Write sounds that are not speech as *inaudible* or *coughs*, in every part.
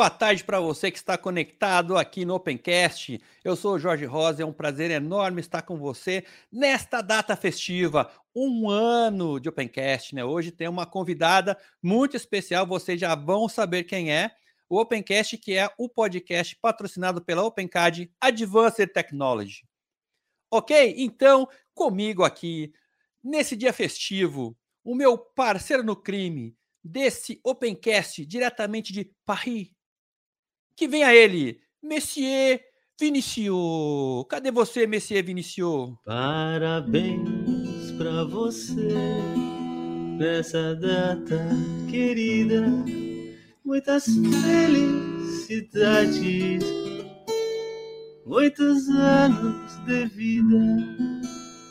boa tarde para você que está conectado aqui no Opencast. Eu sou o Jorge Rosa, é um prazer enorme estar com você nesta data festiva, um ano de Opencast, né? Hoje tem uma convidada muito especial, vocês já vão saber quem é. O Opencast, que é o podcast patrocinado pela Opencad Advanced Technology. Ok? Então, comigo aqui, nesse dia festivo, o meu parceiro no crime, desse Opencast diretamente de Paris. Que venha ele, Messier Vinicius. Cadê você, Messier Vinicius? Parabéns para você nessa data querida. Muitas felicidades, muitos anos de vida.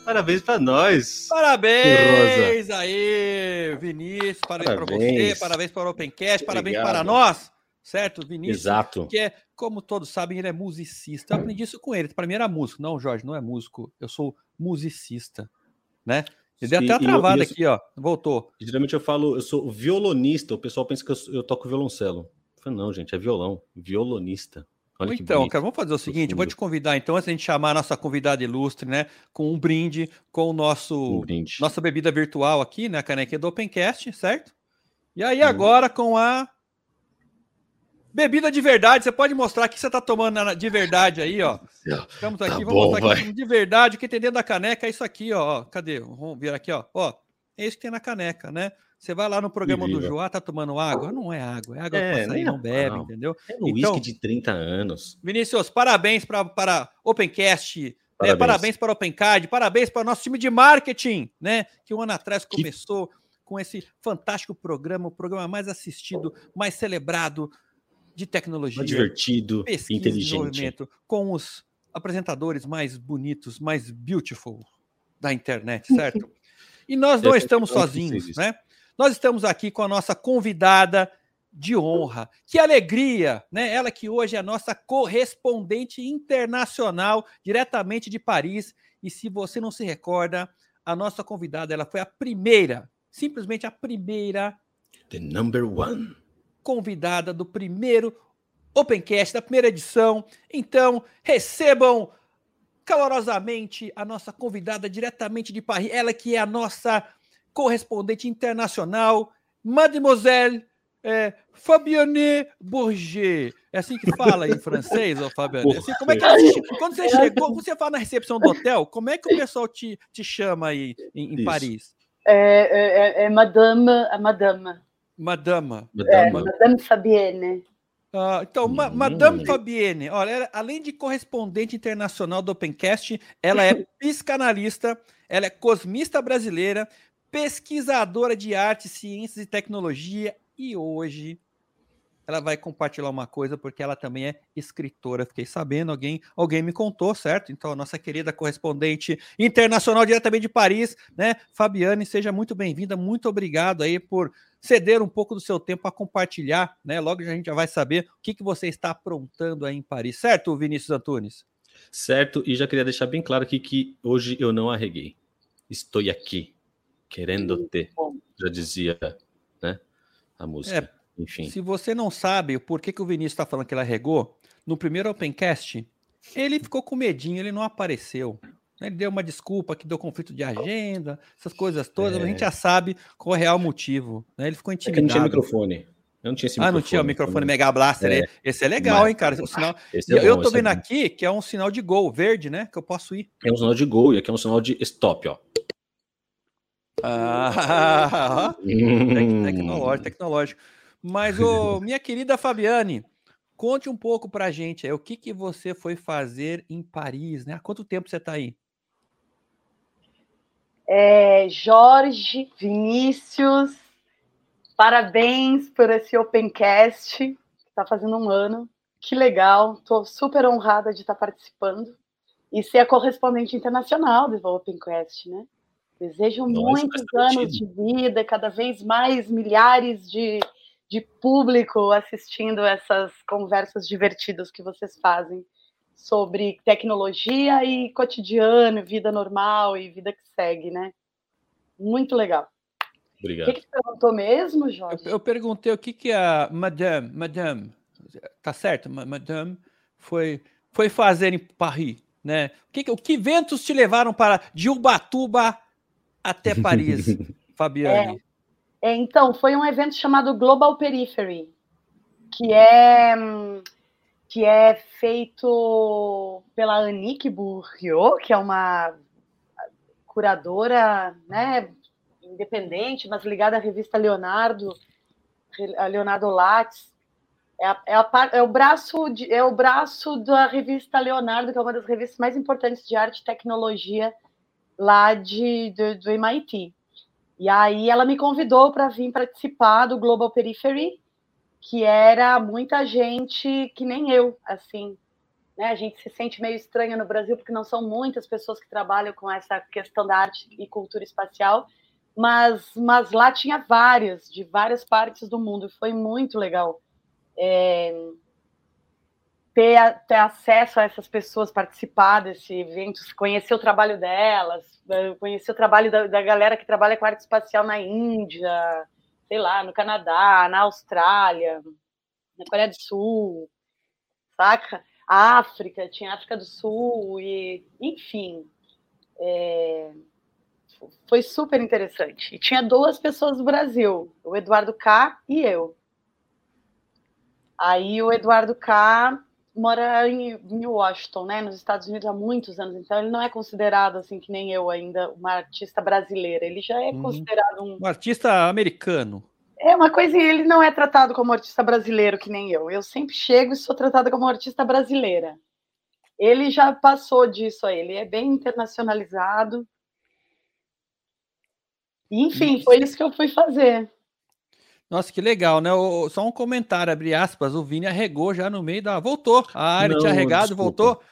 Parabéns para nós. Parabéns aí, Vinícius. Parabéns, para você, parabéns para o Opencast, parabéns para nós. Certo, Vinícius? Exato. Que é, como todos sabem, ele é musicista. Eu aprendi isso com ele. Para mim era músico. Não, Jorge, não é músico. Eu sou musicista, né? Ele deu até uma travada eu, eu, aqui, ó. Voltou. Geralmente eu falo, eu sou violonista. O pessoal pensa que eu, eu toco violoncelo. Eu falo, não, gente, é violão. Violonista. Olha então, cara, vamos fazer o seguinte: vou te convidar, então, antes de a gente chamar a nossa convidada ilustre, né, com um brinde com o nosso um nossa bebida virtual aqui, né, a canequinha do Opencast, certo? E aí, hum. agora com a bebida de verdade, você pode mostrar que você está tomando de verdade aí, ó. Estamos tá aqui, tá vamos mostrar aqui de verdade, o que tem dentro da caneca é isso aqui, ó. Cadê? Vamos ver aqui, ó. Ó, é isso que tem na caneca, né? Você vai lá no programa do Joá, tá tomando água? Não é água, é água é, para sair, não bebe, não. entendeu? É um então, de 30 anos. Vinícius, parabéns pra, para Opencast, né? parabéns. Né? parabéns para Opencard, parabéns para o nosso time de marketing, né? Que um ano atrás começou que... com esse fantástico programa, o programa mais assistido, mais celebrado de tecnologia. Mais divertido, pesquisa, inteligente. Com os apresentadores mais bonitos, mais beautiful da internet, certo? E nós não estamos sozinhos, né? Nós estamos aqui com a nossa convidada de honra. Que alegria, né? Ela que hoje é a nossa correspondente internacional, diretamente de Paris. E se você não se recorda, a nossa convidada, ela foi a primeira, simplesmente a primeira. The number one. Convidada do primeiro Opencast, da primeira edição. Então, recebam calorosamente a nossa convidada diretamente de Paris, ela que é a nossa correspondente internacional, Mademoiselle é, Fabiane Bourget. É assim que fala em francês, ô Fabiane? Assim, como é que quando você chegou, você fala na recepção do hotel, como é que o pessoal te, te chama aí em, em Paris? É, é, é, é Madame, a Madame. Madame. É, Madame Fabienne. Ah, então, hum. Madame Fabienne, olha, ela, além de correspondente internacional do Opencast, ela é *laughs* psicanalista, ela é cosmista brasileira, pesquisadora de arte, ciências e tecnologia e hoje ela vai compartilhar uma coisa porque ela também é escritora. Fiquei sabendo, alguém, alguém me contou, certo? Então, a nossa querida correspondente internacional diretamente de Paris, né, Fabiane, seja muito bem-vinda. Muito obrigado aí por ceder um pouco do seu tempo a compartilhar, né? Logo a gente já vai saber o que, que você está aprontando aí em Paris, certo, Vinícius Antunes? Certo, e já queria deixar bem claro aqui que hoje eu não arreguei. Estou aqui querendo ter, já dizia, né? A música. É, Enfim. Se você não sabe o porquê que o Vinícius está falando que ele arregou, no primeiro Opencast, ele ficou com medinho, ele não apareceu. Ele deu uma desculpa que deu conflito de agenda, essas coisas todas, é. a gente já sabe qual é o real motivo. Né? Ele ficou intimidado. É não tinha microfone. Eu não tinha esse ah, não tinha o microfone Mega Blaster. É. Esse é legal, Mas, hein, cara? Esse *laughs* sinal... Esse é eu tô vendo é aqui que é um sinal de gol verde, né? Que eu posso ir. É um sinal de gol e aqui é um sinal de stop, ó. Ah, *laughs* tecnológico, tecnológico. Mas, ô, *laughs* minha querida Fabiane, conte um pouco pra gente aí, o que, que você foi fazer em Paris, né? Há quanto tempo você está aí? É, Jorge, Vinícius, parabéns por esse Opencast, que está fazendo um ano. Que legal, estou super honrada de estar tá participando e ser a correspondente internacional do Opencast, né? Desejo muitos anos de vida, cada vez mais milhares de, de público assistindo essas conversas divertidas que vocês fazem sobre tecnologia e cotidiano, vida normal e vida que segue, né? Muito legal. Obrigado. O que, que você perguntou mesmo, Jorge? Eu, eu, perguntei o que, que a Madame, Madame, tá certo, madame, foi, foi fazer em Paris, né? O que, o que ventos te levaram para de Ubatuba até Paris, *laughs* Fabiane? É, é, então, foi um evento chamado Global Periphery, que é que é feito pela Annick Bourriot, que é uma curadora, né, independente, mas ligada à revista Leonardo, a Leonardo Lattes. É, a, é, a, é, o braço de, é o braço da revista Leonardo, que é uma das revistas mais importantes de arte e tecnologia lá de, do, do MIT. E aí ela me convidou para vir participar do Global Periphery, que era muita gente que nem eu, assim. Né? A gente se sente meio estranha no Brasil, porque não são muitas pessoas que trabalham com essa questão da arte e cultura espacial mas, mas lá tinha várias, de várias partes do mundo, foi muito legal. É, ter, ter acesso a essas pessoas, participar desse evento, conhecer o trabalho delas, conhecer o trabalho da, da galera que trabalha com arte espacial na Índia, sei lá, no Canadá, na Austrália, na Coreia do Sul, saca? África, tinha África do Sul, e enfim. É, foi super interessante. E tinha duas pessoas do Brasil, o Eduardo K e eu. Aí o Eduardo K mora em, em Washington, né, nos Estados Unidos há muitos anos, então ele não é considerado assim que nem eu ainda uma artista brasileira, ele já é uhum. considerado um... um artista americano. É uma coisa, ele não é tratado como artista brasileiro que nem eu. Eu sempre chego e sou tratada como artista brasileira. Ele já passou disso aí, ele é bem internacionalizado. Enfim, foi isso que eu fui fazer. Nossa, que legal, né? Só um comentário, abre aspas, o Vini arregou já no meio da. Voltou. Ah, ele tinha arregado, desculpa. voltou.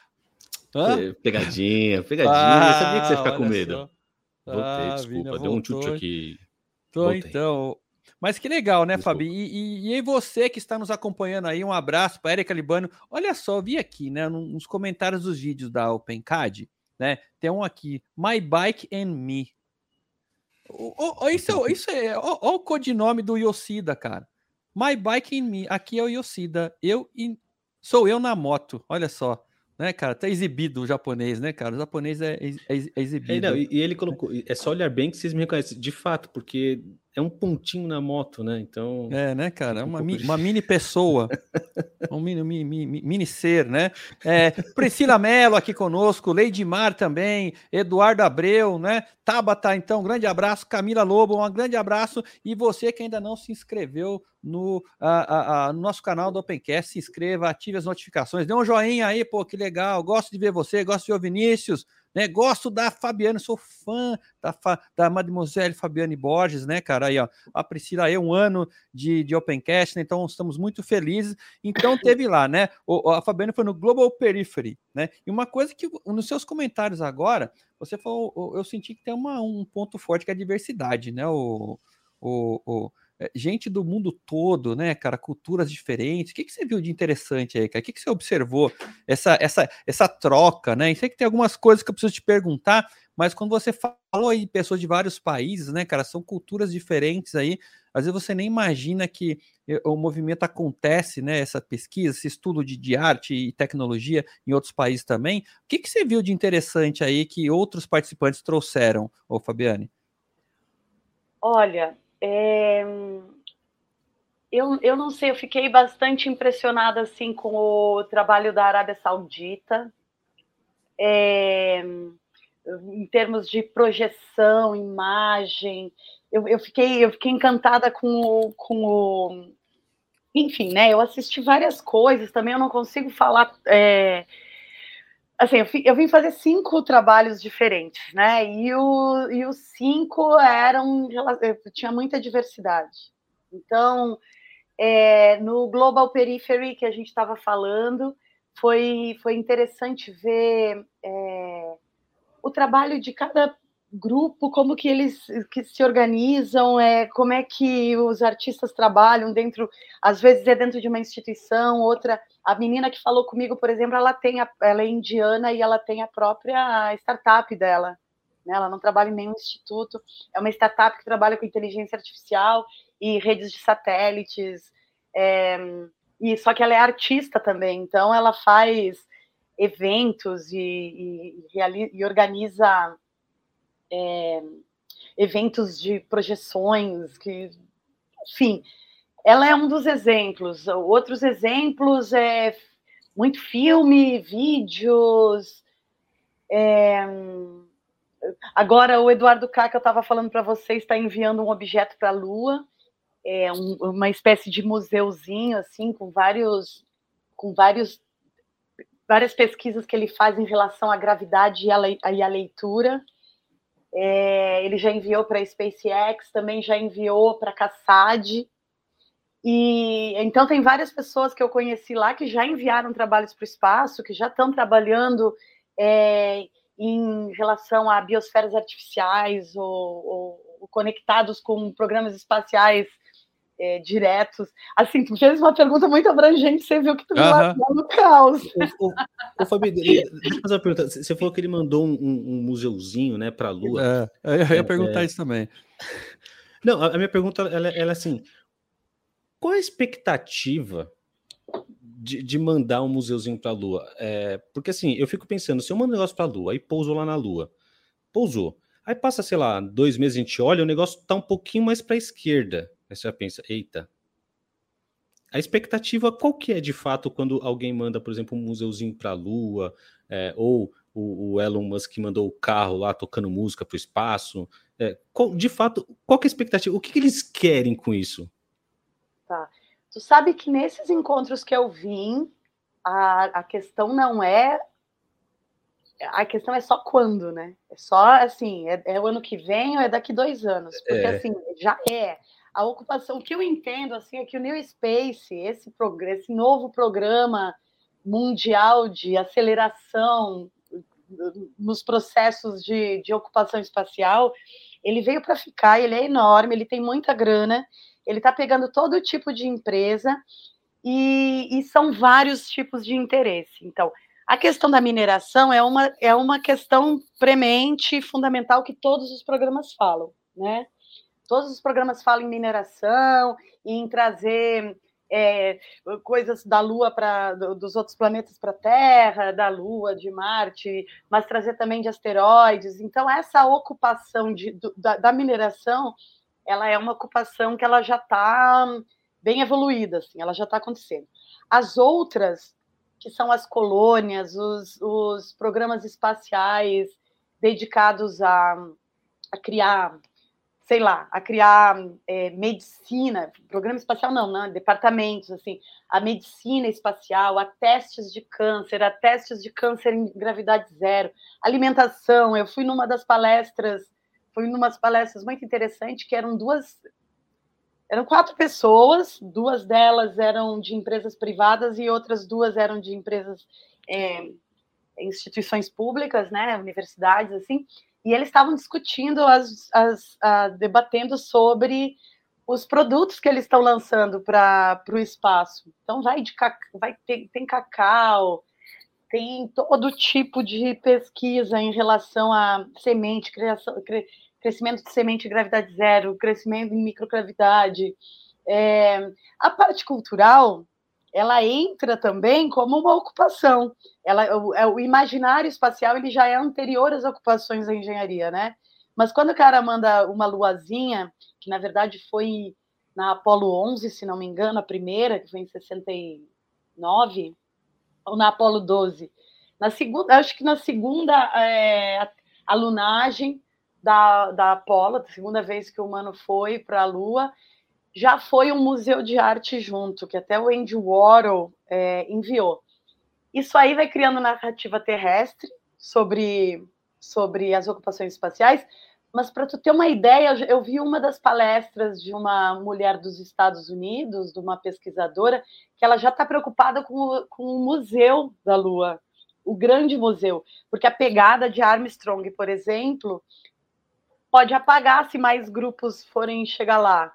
Hã? Pegadinha, pegadinha. Ah, eu sabia que você ia ficar com medo. Voltei, ah, desculpa. Deu um chute aqui. Tô, Voltei. então. Mas que legal, né, Desculpa. Fabi? E, e, e aí você que está nos acompanhando aí, um abraço para Erika Libano. Olha só, vi aqui, né, nos comentários dos vídeos da OpenCAD, né, tem um aqui, My Bike and Me. Oh, oh, isso, isso é. Olha o codinome do Yoshida, cara. My bike in me. Aqui é o Yoshida. Eu in, sou eu na moto. Olha só. Né, cara? Tá exibido o japonês, né, cara? O japonês é, é, é exibido. É, não, e, ele colocou. É só olhar bem que vocês me reconhecem. De fato, porque é um pontinho na moto, né? Então. É, né, cara? É uma, um uma mini pessoa. *laughs* um mini, mini, mini, ser, né? É, Priscila Mello aqui conosco, Lady Mar também, Eduardo Abreu, né? Tabata, então, grande abraço. Camila Lobo, um grande abraço. E você que ainda não se inscreveu no, a, a, no nosso canal do Opencast, se inscreva, ative as notificações, dê um joinha aí, pô, que legal. Gosto de ver você, gosto de ver o Vinícius. Né? Gosto da Fabiane, sou fã da, Fa, da Mademoiselle Fabiane Borges, né, cara? Aí, ó, a Priscila aí, um ano de, de Opencast, né? Então estamos muito felizes. Então teve lá, né? O, a Fabiane foi no Global Periphery, né? E uma coisa que nos seus comentários agora, você falou, eu senti que tem uma, um ponto forte que é a diversidade, né? O, o, o gente do mundo todo, né, cara, culturas diferentes. O que, que você viu de interessante aí, cara? O que, que você observou? Essa, essa, essa troca, né? E sei que tem algumas coisas que eu preciso te perguntar, mas quando você falou aí de pessoas de vários países, né, cara, são culturas diferentes aí. Às vezes você nem imagina que eh, o movimento acontece, né? Essa pesquisa, esse estudo de, de arte e tecnologia em outros países também. O que, que você viu de interessante aí que outros participantes trouxeram, ô Fabiane? Olha, é... Eu, eu não sei, eu fiquei bastante impressionada assim com o trabalho da Arábia Saudita, é... em termos de projeção, imagem. Eu, eu, fiquei, eu fiquei encantada com o, com o. Enfim, né? Eu assisti várias coisas também, eu não consigo falar. É assim, eu, vim fazer cinco trabalhos diferentes, né? E, o, e os cinco eram. tinha muita diversidade. Então, é, no Global Periphery que a gente estava falando, foi, foi interessante ver é, o trabalho de cada grupo, como que eles que se organizam, é, como é que os artistas trabalham dentro, às vezes é dentro de uma instituição, outra. A menina que falou comigo, por exemplo, ela tem a, ela é indiana e ela tem a própria startup dela. Né? Ela não trabalha em nenhum instituto, é uma startup que trabalha com inteligência artificial e redes de satélites. É, e só que ela é artista também, então ela faz eventos e, e, e organiza é, eventos de projeções, que, enfim, ela é um dos exemplos. Outros exemplos é muito filme, vídeos. É... Agora, o Eduardo K, que eu estava falando para vocês, está enviando um objeto para a Lua, é um, uma espécie de museuzinho, assim, com vários, com vários, várias pesquisas que ele faz em relação à gravidade e à, e à leitura. É, ele já enviou para a SpaceX, também já enviou para a CASAD. E então tem várias pessoas que eu conheci lá que já enviaram trabalhos para o espaço, que já estão trabalhando é, em relação a biosferas artificiais ou, ou, ou conectados com programas espaciais é, diretos. Assim, tu fez uma pergunta muito abrangente, você viu que tu uhum. no caos. Ô, ô, Fabi, deixa eu fazer uma pergunta. Você falou que ele mandou um, um museuzinho né, para a Lua. É, eu ia é, perguntar é, isso também. Não, a minha pergunta ela, ela é assim: qual a expectativa de, de mandar um museuzinho para a Lua? É, porque assim, eu fico pensando, se eu mando um negócio para a Lua, aí pousou lá na Lua, pousou. Aí passa, sei lá, dois meses a gente olha, o negócio está um pouquinho mais para a esquerda. Aí você já pensa, eita. A expectativa qual que é de fato quando alguém manda, por exemplo, um museuzinho para a Lua, é, ou o, o, Elon Musk mandou o carro lá tocando música para o espaço? É, qual, de fato, qual que é a expectativa? O que, que eles querem com isso? Tá. Tu sabe que nesses encontros que eu vim, a, a questão não é a questão é só quando, né? É só assim, é, é, o ano que vem ou é daqui dois anos? Porque é. assim, já é a ocupação. Que eu entendo assim é que o New Space, esse, esse novo programa mundial de aceleração nos processos de, de ocupação espacial, ele veio para ficar, ele é enorme, ele tem muita grana, ele está pegando todo tipo de empresa e, e, são vários tipos de interesse. Então, a questão da mineração é uma, é uma questão premente, fundamental, que todos os programas falam, né? Todos os programas falam em mineração em trazer é, coisas da Lua para dos outros planetas para a Terra, da Lua, de Marte, mas trazer também de asteroides. Então essa ocupação de, do, da, da, mineração, ela é uma ocupação que ela já está bem evoluída, assim, ela já está acontecendo. As outras, que são as colônias, os, os programas espaciais dedicados a, a criar sei lá, a criar é, medicina, programa espacial não, não, departamentos, assim, a medicina espacial, a testes de câncer, a testes de câncer em gravidade zero, alimentação. Eu fui numa das palestras, fui numa palestras muito interessantes, que eram duas, eram quatro pessoas, duas delas eram de empresas privadas e outras duas eram de empresas, é, instituições públicas, né, universidades, assim, e eles estavam discutindo, as, as, a, debatendo sobre os produtos que eles estão lançando para o espaço. Então, vai de vai ter, tem cacau, tem todo tipo de pesquisa em relação a semente, criação, cre, crescimento de semente em gravidade zero, crescimento em microgravidade. É, a parte cultural, ela entra também como uma ocupação. Ela, o, é, o, imaginário espacial ele já é anterior às ocupações da engenharia, né? Mas quando o cara manda uma luazinha, que na verdade foi na Apolo 11, se não me engano, a primeira, que foi em 69, ou na Apolo 12, na segunda, acho que na segunda é, a lunagem da, da Apolo, a segunda vez que o humano foi para a Lua, já foi um museu de arte junto, que até o Andy Warhol é, enviou. Isso aí vai criando narrativa terrestre sobre, sobre as ocupações espaciais, mas para tu ter uma ideia, eu vi uma das palestras de uma mulher dos Estados Unidos, de uma pesquisadora, que ela já está preocupada com, com o museu da Lua, o grande museu, porque a pegada de Armstrong, por exemplo, pode apagar se mais grupos forem chegar lá.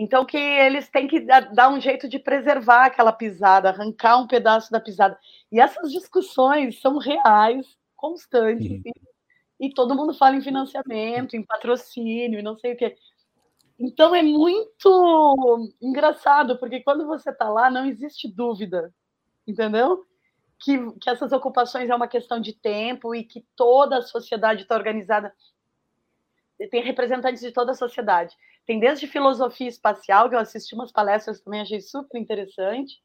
Então que eles têm que dar um jeito de preservar aquela pisada, arrancar um pedaço da pisada. E essas discussões são reais, constantes, e, e, todo mundo fala em financiamento, em patrocínio, e não sei o quê. Então é muito engraçado, porque quando você está lá, não existe dúvida, entendeu? Que, que essas ocupações é uma questão de tempo e que toda a sociedade está organizada. Tem representantes de toda a sociedade. Tem desde filosofia espacial, que eu assisti umas palestras também, achei super interessante,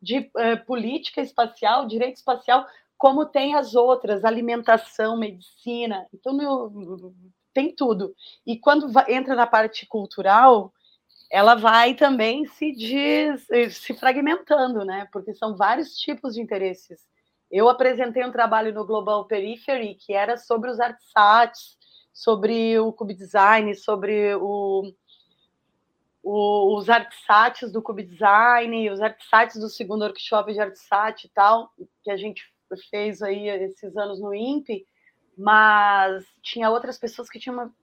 de eh, política espacial, direito espacial, como tem as outras, alimentação, medicina. Então, tem tudo. E quando entra na parte cultural, ela vai também se, diz, se fragmentando, né? Porque são vários tipos de interesses. Eu apresentei um trabalho no Global Periphery que era sobre os artsats, sobre o cube design, sobre o, o, os artsats do cube design, os artsats do segundo workshop de artsat e tal, que a gente fez aí esses anos no INPE, mas tinha outras pessoas que tinham uma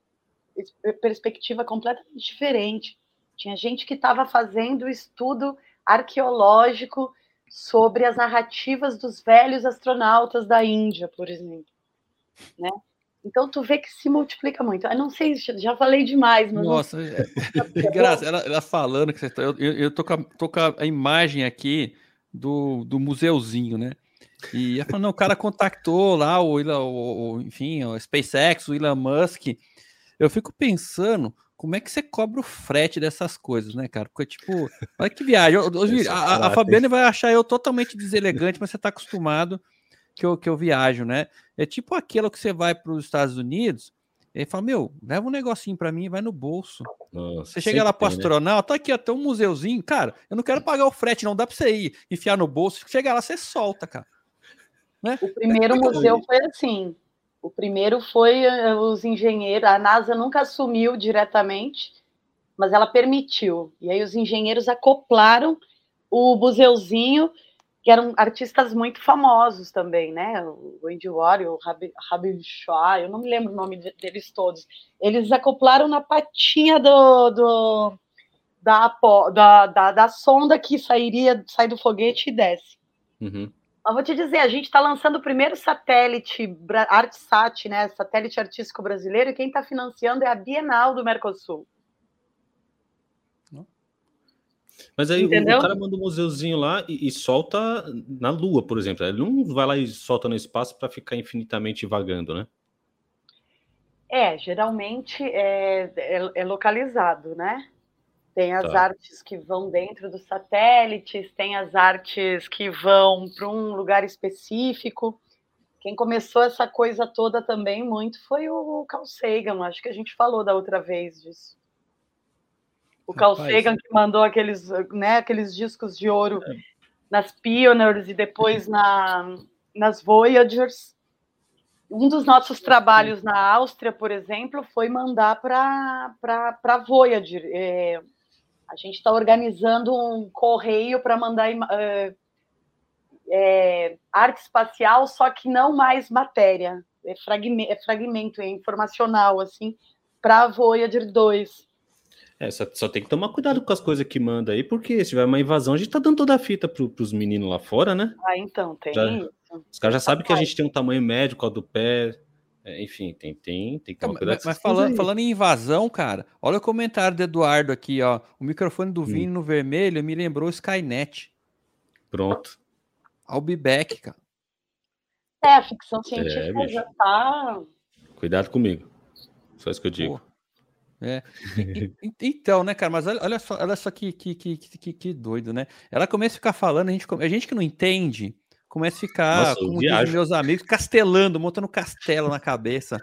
perspectiva completamente diferente. Tinha gente que estava fazendo estudo arqueológico sobre as narrativas dos velhos astronautas da Índia, por exemplo, né? Então tu vê que se multiplica muito. Eu não sei, já falei demais, mas nossa, não... é... *laughs* graça, ela, ela, falando que você tá, eu, eu, eu tô, com a, tô com a imagem aqui do, do museuzinho, né? E falando, não, o cara contactou lá o, o, o, enfim, o SpaceX, o Elon Musk. Eu fico pensando como é que você cobra o frete dessas coisas, né, cara? Porque, tipo, olha que viagem. A, a, Fabiane vai achar eu totalmente deselegante, mas você tá acostumado que eu, que eu viajo, né? É tipo aquilo que você vai para os Estados Unidos e fala, meu, leva um negocinho para mim e vai no bolso. Nossa, você chega lá pro né? astronauta, né? aqui, até um museuzinho, cara, eu não quero pagar o frete, não dá para você ir, enfiar no bolso, chega lá, você solta, cara. Né? O primeiro é museu foi assim. O primeiro foi eh, os engenheiros. A NASA nunca assumiu diretamente, mas ela permitiu. E aí os engenheiros acoplaram o museuzinho, que eram artistas muito famosos também, né? O Andy Warhol, o Rabin Shah, eu não me lembro o nome deles todos. Eles acoplaram na patinha do, do da, da, da, da, sonda que sairia, sai do foguete e desce. Uhum. Mas vou te dizer, a gente está lançando o primeiro satélite ArtSat, né? Satélite artístico brasileiro, e quem está financiando é a Bienal do Mercosul. Mas aí Entendeu? o cara manda um museuzinho lá e, e, solta na Lua, por exemplo. Ele não vai lá e solta no espaço para ficar infinitamente vagando, né? É, geralmente é, é, é localizado, né? Tem as tá. artes que vão dentro dos satélites, tem as artes que vão para um lugar específico. Quem começou essa coisa toda também muito foi o Carl Sagan, acho que a gente falou da outra vez disso. O Carl Rapaz. Sagan que mandou aqueles, né, aqueles discos de ouro é. nas Pioneers e depois na, nas Voyagers. Um dos nossos trabalhos na Áustria, por exemplo, foi mandar para a Voyager. É, a gente está organizando um correio para mandar uh, é, arte espacial, só que não mais matéria, é, fragmento, é fragmento, é informacional, assim, para a Voyager 2. É, só, só, tem que tomar cuidado com as coisas que manda aí, porque se tiver uma invasão, a gente tá dando toda a fita pro, pros meninos lá fora, né? Ah, então, tem já, Os caras já sabem que a gente tem um tamanho médio, qual do pé, é, enfim, tem, tem, tem que tomar cuidado. Mas, mas falando, falando em invasão, cara, olha o comentário do Eduardo aqui, ó. O microfone do Vini hum. no vermelho me lembrou Skynet. Pronto. I'll be back, cara. É, a ficção científica é, já tá. Cuidado comigo. Só isso que eu digo. Pô. É. *laughs* então, né, cara, mas olha, olha só, olha só que, que, que, que, que doido, né? Ela começa a ficar falando, a gente, a gente que não entende, começa a ficar, Nossa, como dizem meus amigos, castelando, montando castelo na cabeça,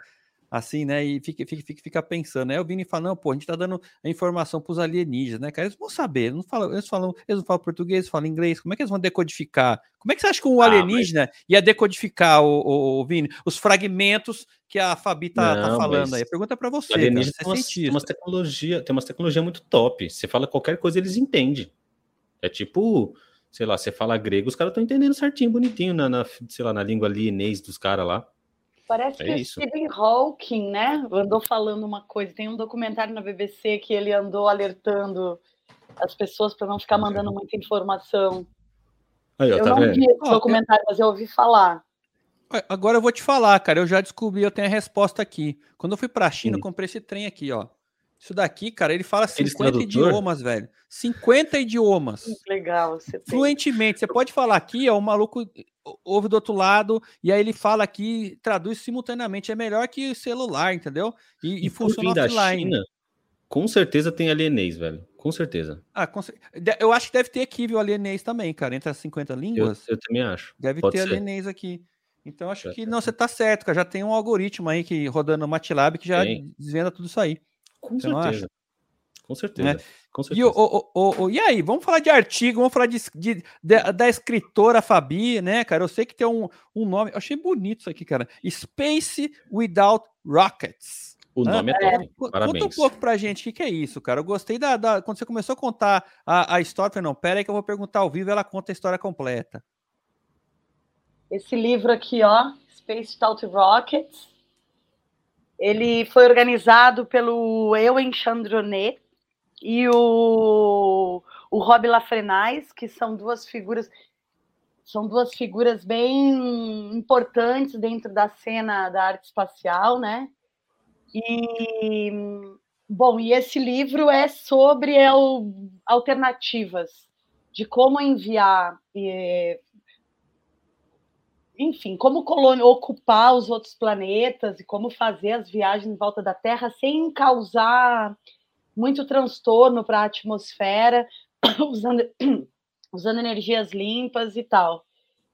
assim, né? E fica, fica, fica, fica pensando. Aí o Vini fala: não, pô, a gente tá dando a informação pros alienígenas, né, cara? Eles vão saber, eles não falam, eles falam, eles não falam português, eles falam inglês, como é que eles vão decodificar? Como é que você acha que um ah, alienígena mas... ia decodificar, o, o, o, Vini, os fragmentos que a Fabi tá, tá não, tá falando aí? Pergunta para você. Alienígena cara, tem, umas, tem umas tecnologia, tem umas tecnologia muito top. Você fala qualquer coisa, eles entendem. É tipo sei lá, você fala grego, os caras estão entendendo certinho, bonitinho, na, na, sei lá, na língua alienês dos caras lá. Parece é que isso. Stephen Hawking, né, andou falando uma coisa. Tem um documentário na BBC que ele andou alertando as pessoas para não ficar mandando muita informação. Aí, ó, eu tá não vendo? vi esse documentário, mas eu ouvi falar. Agora eu vou te falar, cara. Eu já descobri, eu tenho a resposta aqui. Quando eu fui para a China, hum. eu comprei esse trem aqui, ó. Isso daqui, cara, ele fala 50 idiomas, velho. 50 idiomas. Legal. Você Fluentemente. Você pode falar aqui, ó, o maluco ouve do outro lado, e aí ele fala aqui, traduz simultaneamente. É melhor que o celular, entendeu? E, e, e funciona offline. China, com certeza tem alienês, velho. Com certeza. Ah, com... eu acho que deve ter aqui, viu, alienês também, cara. Entre as 50 línguas. Eu, eu também acho. Deve Pode ter ser. alienês aqui. Então acho que não, você tá certo, cara. Já tem um algoritmo aí que rodando no MATLAB que já tem. desvenda tudo isso aí. Com você certeza. Com certeza. Né? Com certeza. E, o, o, o, e aí, vamos falar de artigo, vamos falar de, de, de, da escritora Fabi, né, cara? Eu sei que tem um, um nome, eu achei bonito isso aqui, cara. Space Without Rockets. O nome é top. É. Parabéns. Conta um pouco pra gente o que, que, é isso, cara. Eu gostei da, da, Quando você começou a contar a, a história, eu falei, não, pera aí que eu vou perguntar ao vivo, ela conta a história completa. Esse livro aqui, ó, Space Without Rockets, ele foi organizado pelo Ewen Chandronet e o, o Rob Lafrenais, que são duas figuras são duas figuras bem importantes dentro da cena da arte espacial, né? E bom, e esse livro é sobre alternativas de como enviar é, enfim, como colônia, ocupar os outros planetas e como fazer as viagens em volta da Terra sem causar muito transtorno para a atmosfera, *coughs* usando, *coughs* usando energias limpas e tal.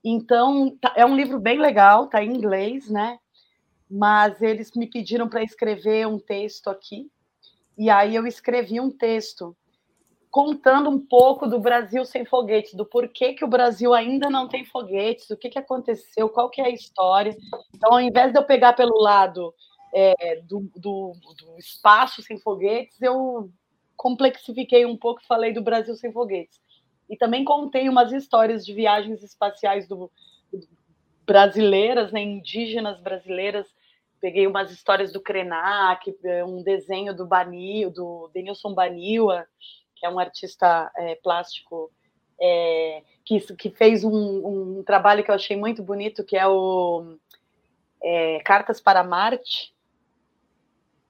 Então, tá, é um livro bem legal, tá em inglês, né? Mas eles me pediram para escrever um texto aqui, e aí eu escrevi um texto contando um pouco do Brasil sem foguetes, do porquê que o Brasil ainda não tem foguetes, o que, que aconteceu, qual que é a história. Então, ao invés de eu pegar pelo lado é, do, do, do, espaço sem foguetes, eu complexifiquei um pouco e falei do Brasil sem foguetes. E também contei umas histórias de viagens espaciais do, brasileiras, né, indígenas brasileiras. Peguei umas histórias do Krenak, um desenho do Banil, do Denilson Baniwa, que é um artista é, plástico é, que, que fez um, um, trabalho que eu achei muito bonito, que é o é, Cartas para Marte.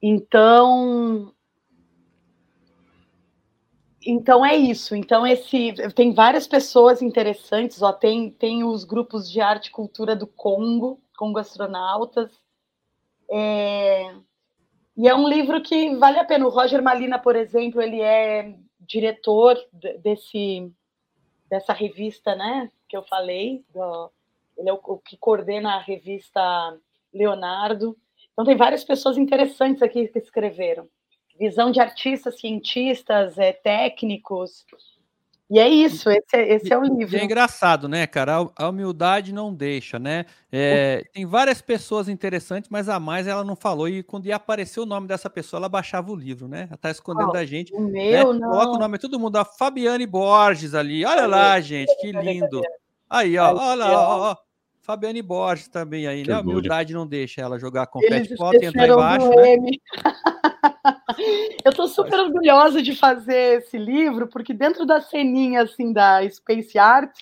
Então, então é isso. Então esse tem várias pessoas interessantes. Ó, tem tem os grupos de arte e cultura do Congo, Congo Astronautas. É, e é um livro que vale a pena. O Roger Malina, por exemplo, ele é diretor desse dessa revista, né, que eu falei, do, ele é o, o, que coordena a revista Leonardo. Então tem várias pessoas interessantes aqui que escreveram. Visão de artistas, cientistas, é, técnicos, e é isso, esse é, esse é o livro. é engraçado, né, cara? A humildade não deixa, né? É, tem várias pessoas interessantes, mas a mais ela não falou. E quando ia aparecer o nome dessa pessoa, ela baixava o livro, né? Ela tá escondendo oh, da gente. O meu, né? não. Coloca o nome de todo mundo, a Fabiane Borges ali. Olha lá, gente, que lindo. Aí, ó, olha lá, ó, ó. Fabiane Borges também aí, né? A humildade não deixa ela jogar confete pop e entrar embaixo. Né? *laughs* *laughs* Eu estou super orgulhosa de fazer esse livro, porque dentro da ceninha assim da Space Art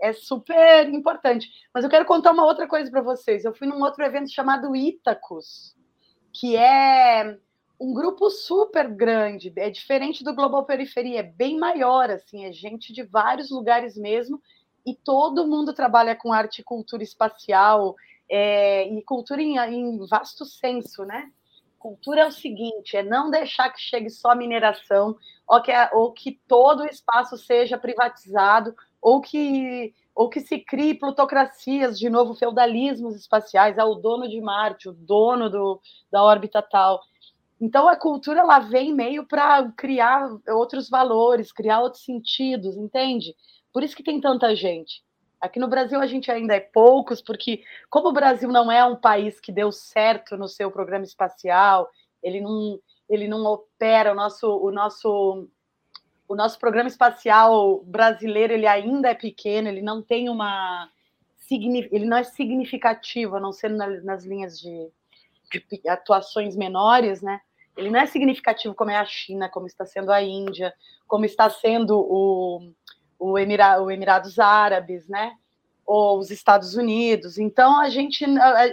é super importante. Mas eu quero contar uma outra coisa para vocês. Eu fui num outro evento chamado Itacos, que é um grupo super grande, é diferente do Global Periferia, é bem maior, assim, é gente de vários lugares mesmo, e todo mundo trabalha com arte e cultura espacial, é, e cultura em, em vasto senso, né? Cultura é o seguinte: é não deixar que chegue só mineração, ou que, ou que todo o espaço seja privatizado, ou que, ou que se crie plutocracias, de novo, feudalismos espaciais, é o dono de Marte, o dono do, da órbita tal. Então a cultura ela vem meio para criar outros valores, criar outros sentidos, entende? Por isso que tem tanta gente. Aqui no Brasil a gente ainda é poucos, porque como o Brasil não é um país que deu certo no seu programa espacial, ele não, ele não opera o nosso, o nosso o nosso programa espacial brasileiro ele ainda é pequeno, ele não tem uma ele não é significativo, a não ser nas linhas de, de atuações menores, né? Ele não é significativo como é a China, como está sendo a Índia, como está sendo o, o, Emira, o Emirados Árabes, né? Ou os Estados Unidos. Então a gente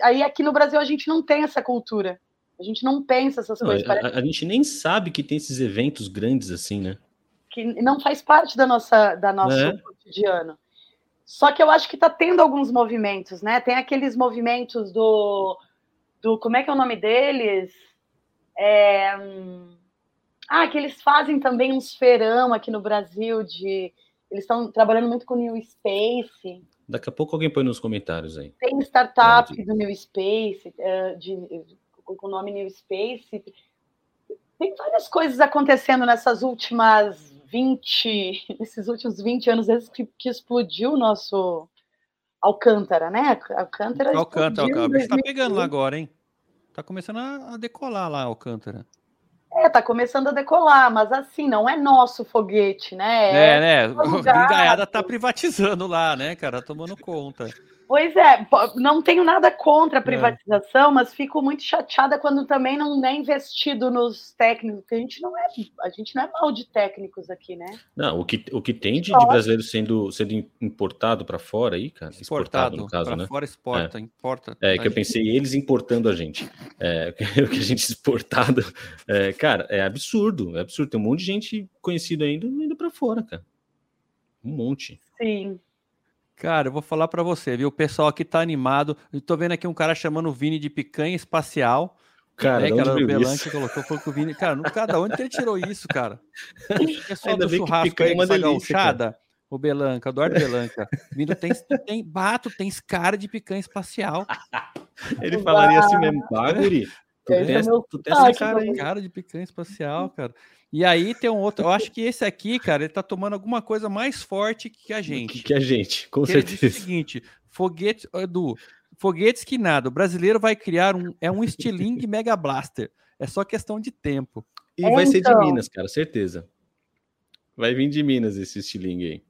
aí aqui no Brasil a gente não tem essa cultura. A gente não pensa essas Não, coisas. a, parece a- a gente nem sabe que tem esses eventos grandes assim, né? que não faz parte da nossa da nosso É. cotidiano. Só que eu acho que está tendo alguns movimentos, né? Tem aqueles movimentos do, do como é que é o nome deles? É, hum, ah, que eles fazem também uns feirão aqui no Brasil de eles estão trabalhando muito com o New Space. Daqui a pouco alguém põe nos comentários aí. Tem startup do New Space, eh, de, com o nome New Space. Tem várias coisas acontecendo nessas últimas 20, *laughs* nesses últimos 20 anos, desde que, que explodiu o nosso Alcântara, né? Alcântara. Alcântara, explodiu o em bicho tá 2015. pegando lá agora, hein? Tá começando a a decolar lá, Alcântara. É, tá começando a decolar, mas assim, não é nosso foguete, né? É, né? O alugado. *laughs* Gingaiada tá privatizando lá, né, cara? Tomando conta. Pois é, não tenho nada contra a É. privatização, mas fico muito chateada quando também não é investido nos técnicos, porque a gente não é, a gente não é mal de técnicos aqui, né? Não, o que, o que tem de, de brasileiro sendo, sendo importado para fora aí, cara? Exportado, Exportado. no caso, né? fora exporta, importa. É, que eu pensei eles importando a gente. É, *laughs* o que a gente exportado. É, cara, é absurdo. É absurdo. Tem um monte de gente conhecida ainda indo para fora, cara. Um monte. Sim. Cara, eu vou falar pra você, viu? O pessoal aqui tá animado. Eu tô vendo aqui um cara chamando o Vini de picanha espacial. Cara, né, era o veio Belan isso? que colocou, foi que o Vini. Cara, não- cada onde ele tirou isso, cara? O pessoal Ainda do churrasco picanha aí, é uma delícia, gauchada, o Belanca, Eduardo Belanca. Vindo, tem, tem bato, tem cara de picanha espacial. *laughs* Ele falaria assim mesmo, Baguri. Tu Esse tem, é essa- meu tu tem essa sotaque, cara aí. Cara de picanha espacial, cara. E aí tem um outro. Eu acho que esse aqui, cara, ele tá tomando alguma coisa mais forte que a gente. Que, que a gente, com Que ele disse o certeza. seguinte: foguete, Edu, foguetes que nada, o brasileiro vai criar um, é um estilingue *laughs* Mega Blaster. É só questão de tempo. E É, vai ser de então. Minas, cara, certeza. Vai vir de Minas esse estilingue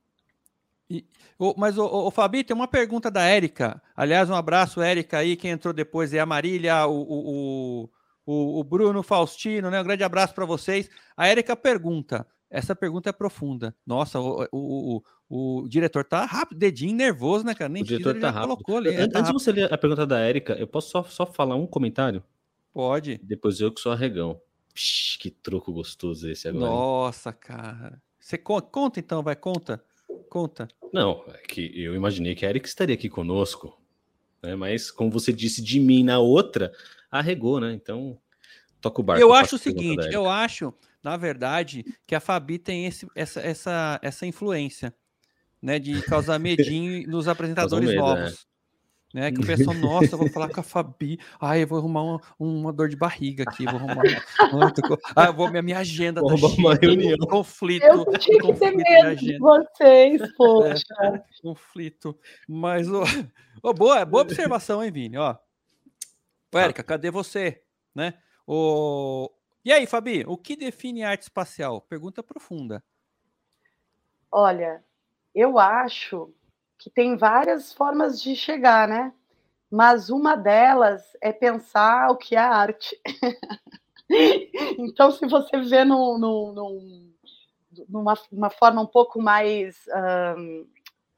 aí. Ô, mas, o, o, Fabi, tem uma pergunta da Érica. Aliás, um abraço, Érica, aí. Quem entrou depois é a Marília, o, o, o, Bruno Faustino, né? Um grande abraço para vocês. A Érica pergunta. Essa pergunta é profunda. Nossa, o, o, o, o diretor tá rápido, dedinho nervoso, né, cara? Nem O diretor tá rápido. colocou ali. An- é, tá Antes de você ler a pergunta da Érica, eu posso só, só falar um comentário? Pode. Depois eu que sou arregão. Psh, que troco gostoso esse agora. hein? Nossa, cara. Você con- conta então, vai, conta. Conta. Não, é que eu imaginei que a Erika estaria aqui conosco, né? Mas como você disse de mim na outra, arregou, né? Então, toca o barco. eu acho o seguinte, eu acho, na verdade, que a Fabi tem esse, essa, essa, essa influência, né, de causar *laughs* medinho nos apresentadores medo, novos. Né, que o pessoal, *laughs* nossa, eu vou falar com a Fabi. Ai, eu vou arrumar uma, uma dor de barriga aqui. Vou arrumar. Ah, eu vou, minha, minha agenda Vou tá arrumar uma cheia, reunião. Conflito. Eu tinha que ter medo de vocês, *laughs* poxa. conflito. Mas, ô, boa, boa observação, hein, Vini? Ó. Ô, Érica, cadê você? Né? O... E aí, Fabi, o que define arte espacial? Pergunta profunda. Olha, eu acho que tem várias formas de chegar, né? Mas uma delas é pensar o que é arte. *laughs* então, se você vê no, no, num- numa uma forma um pouco mais ahn,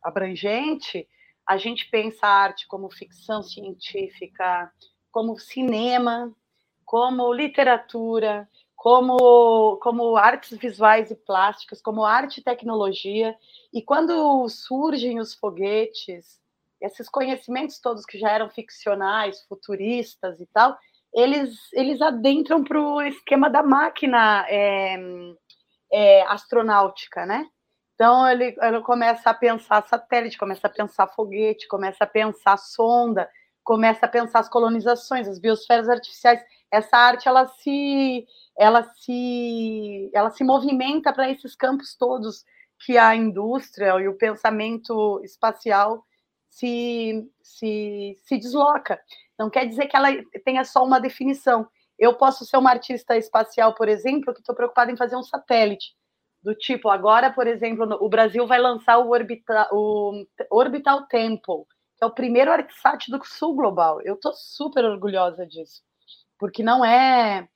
abrangente, a gente pensa a arte como ficção científica, como cinema, como literatura, como, como artes visuais e plásticas, como arte e tecnologia. E quando surgem os foguetes, esses conhecimentos todos que já eram ficcionais, futuristas e tal, eles, eles adentram para o esquema da máquina é, é, astronáutica, né? Então ele, ele começa a pensar satélite, começa a pensar foguete, começa a pensar sonda, começa a pensar as colonizações, as biosferas artificiais. Essa arte ela se ela se ela se movimenta para esses campos todos que a indústria e o pensamento espacial se, se, se desloca. Não quer dizer que ela tenha só uma definição. Eu posso ser uma artista espacial, por exemplo, que estou preocupada em fazer um satélite. Do tipo, agora, por exemplo, o Brasil vai lançar o, Orbita, o Orbital Temple, que é o primeiro ArcSat do Sul Global. Eu estou super orgulhosa disso, porque não é,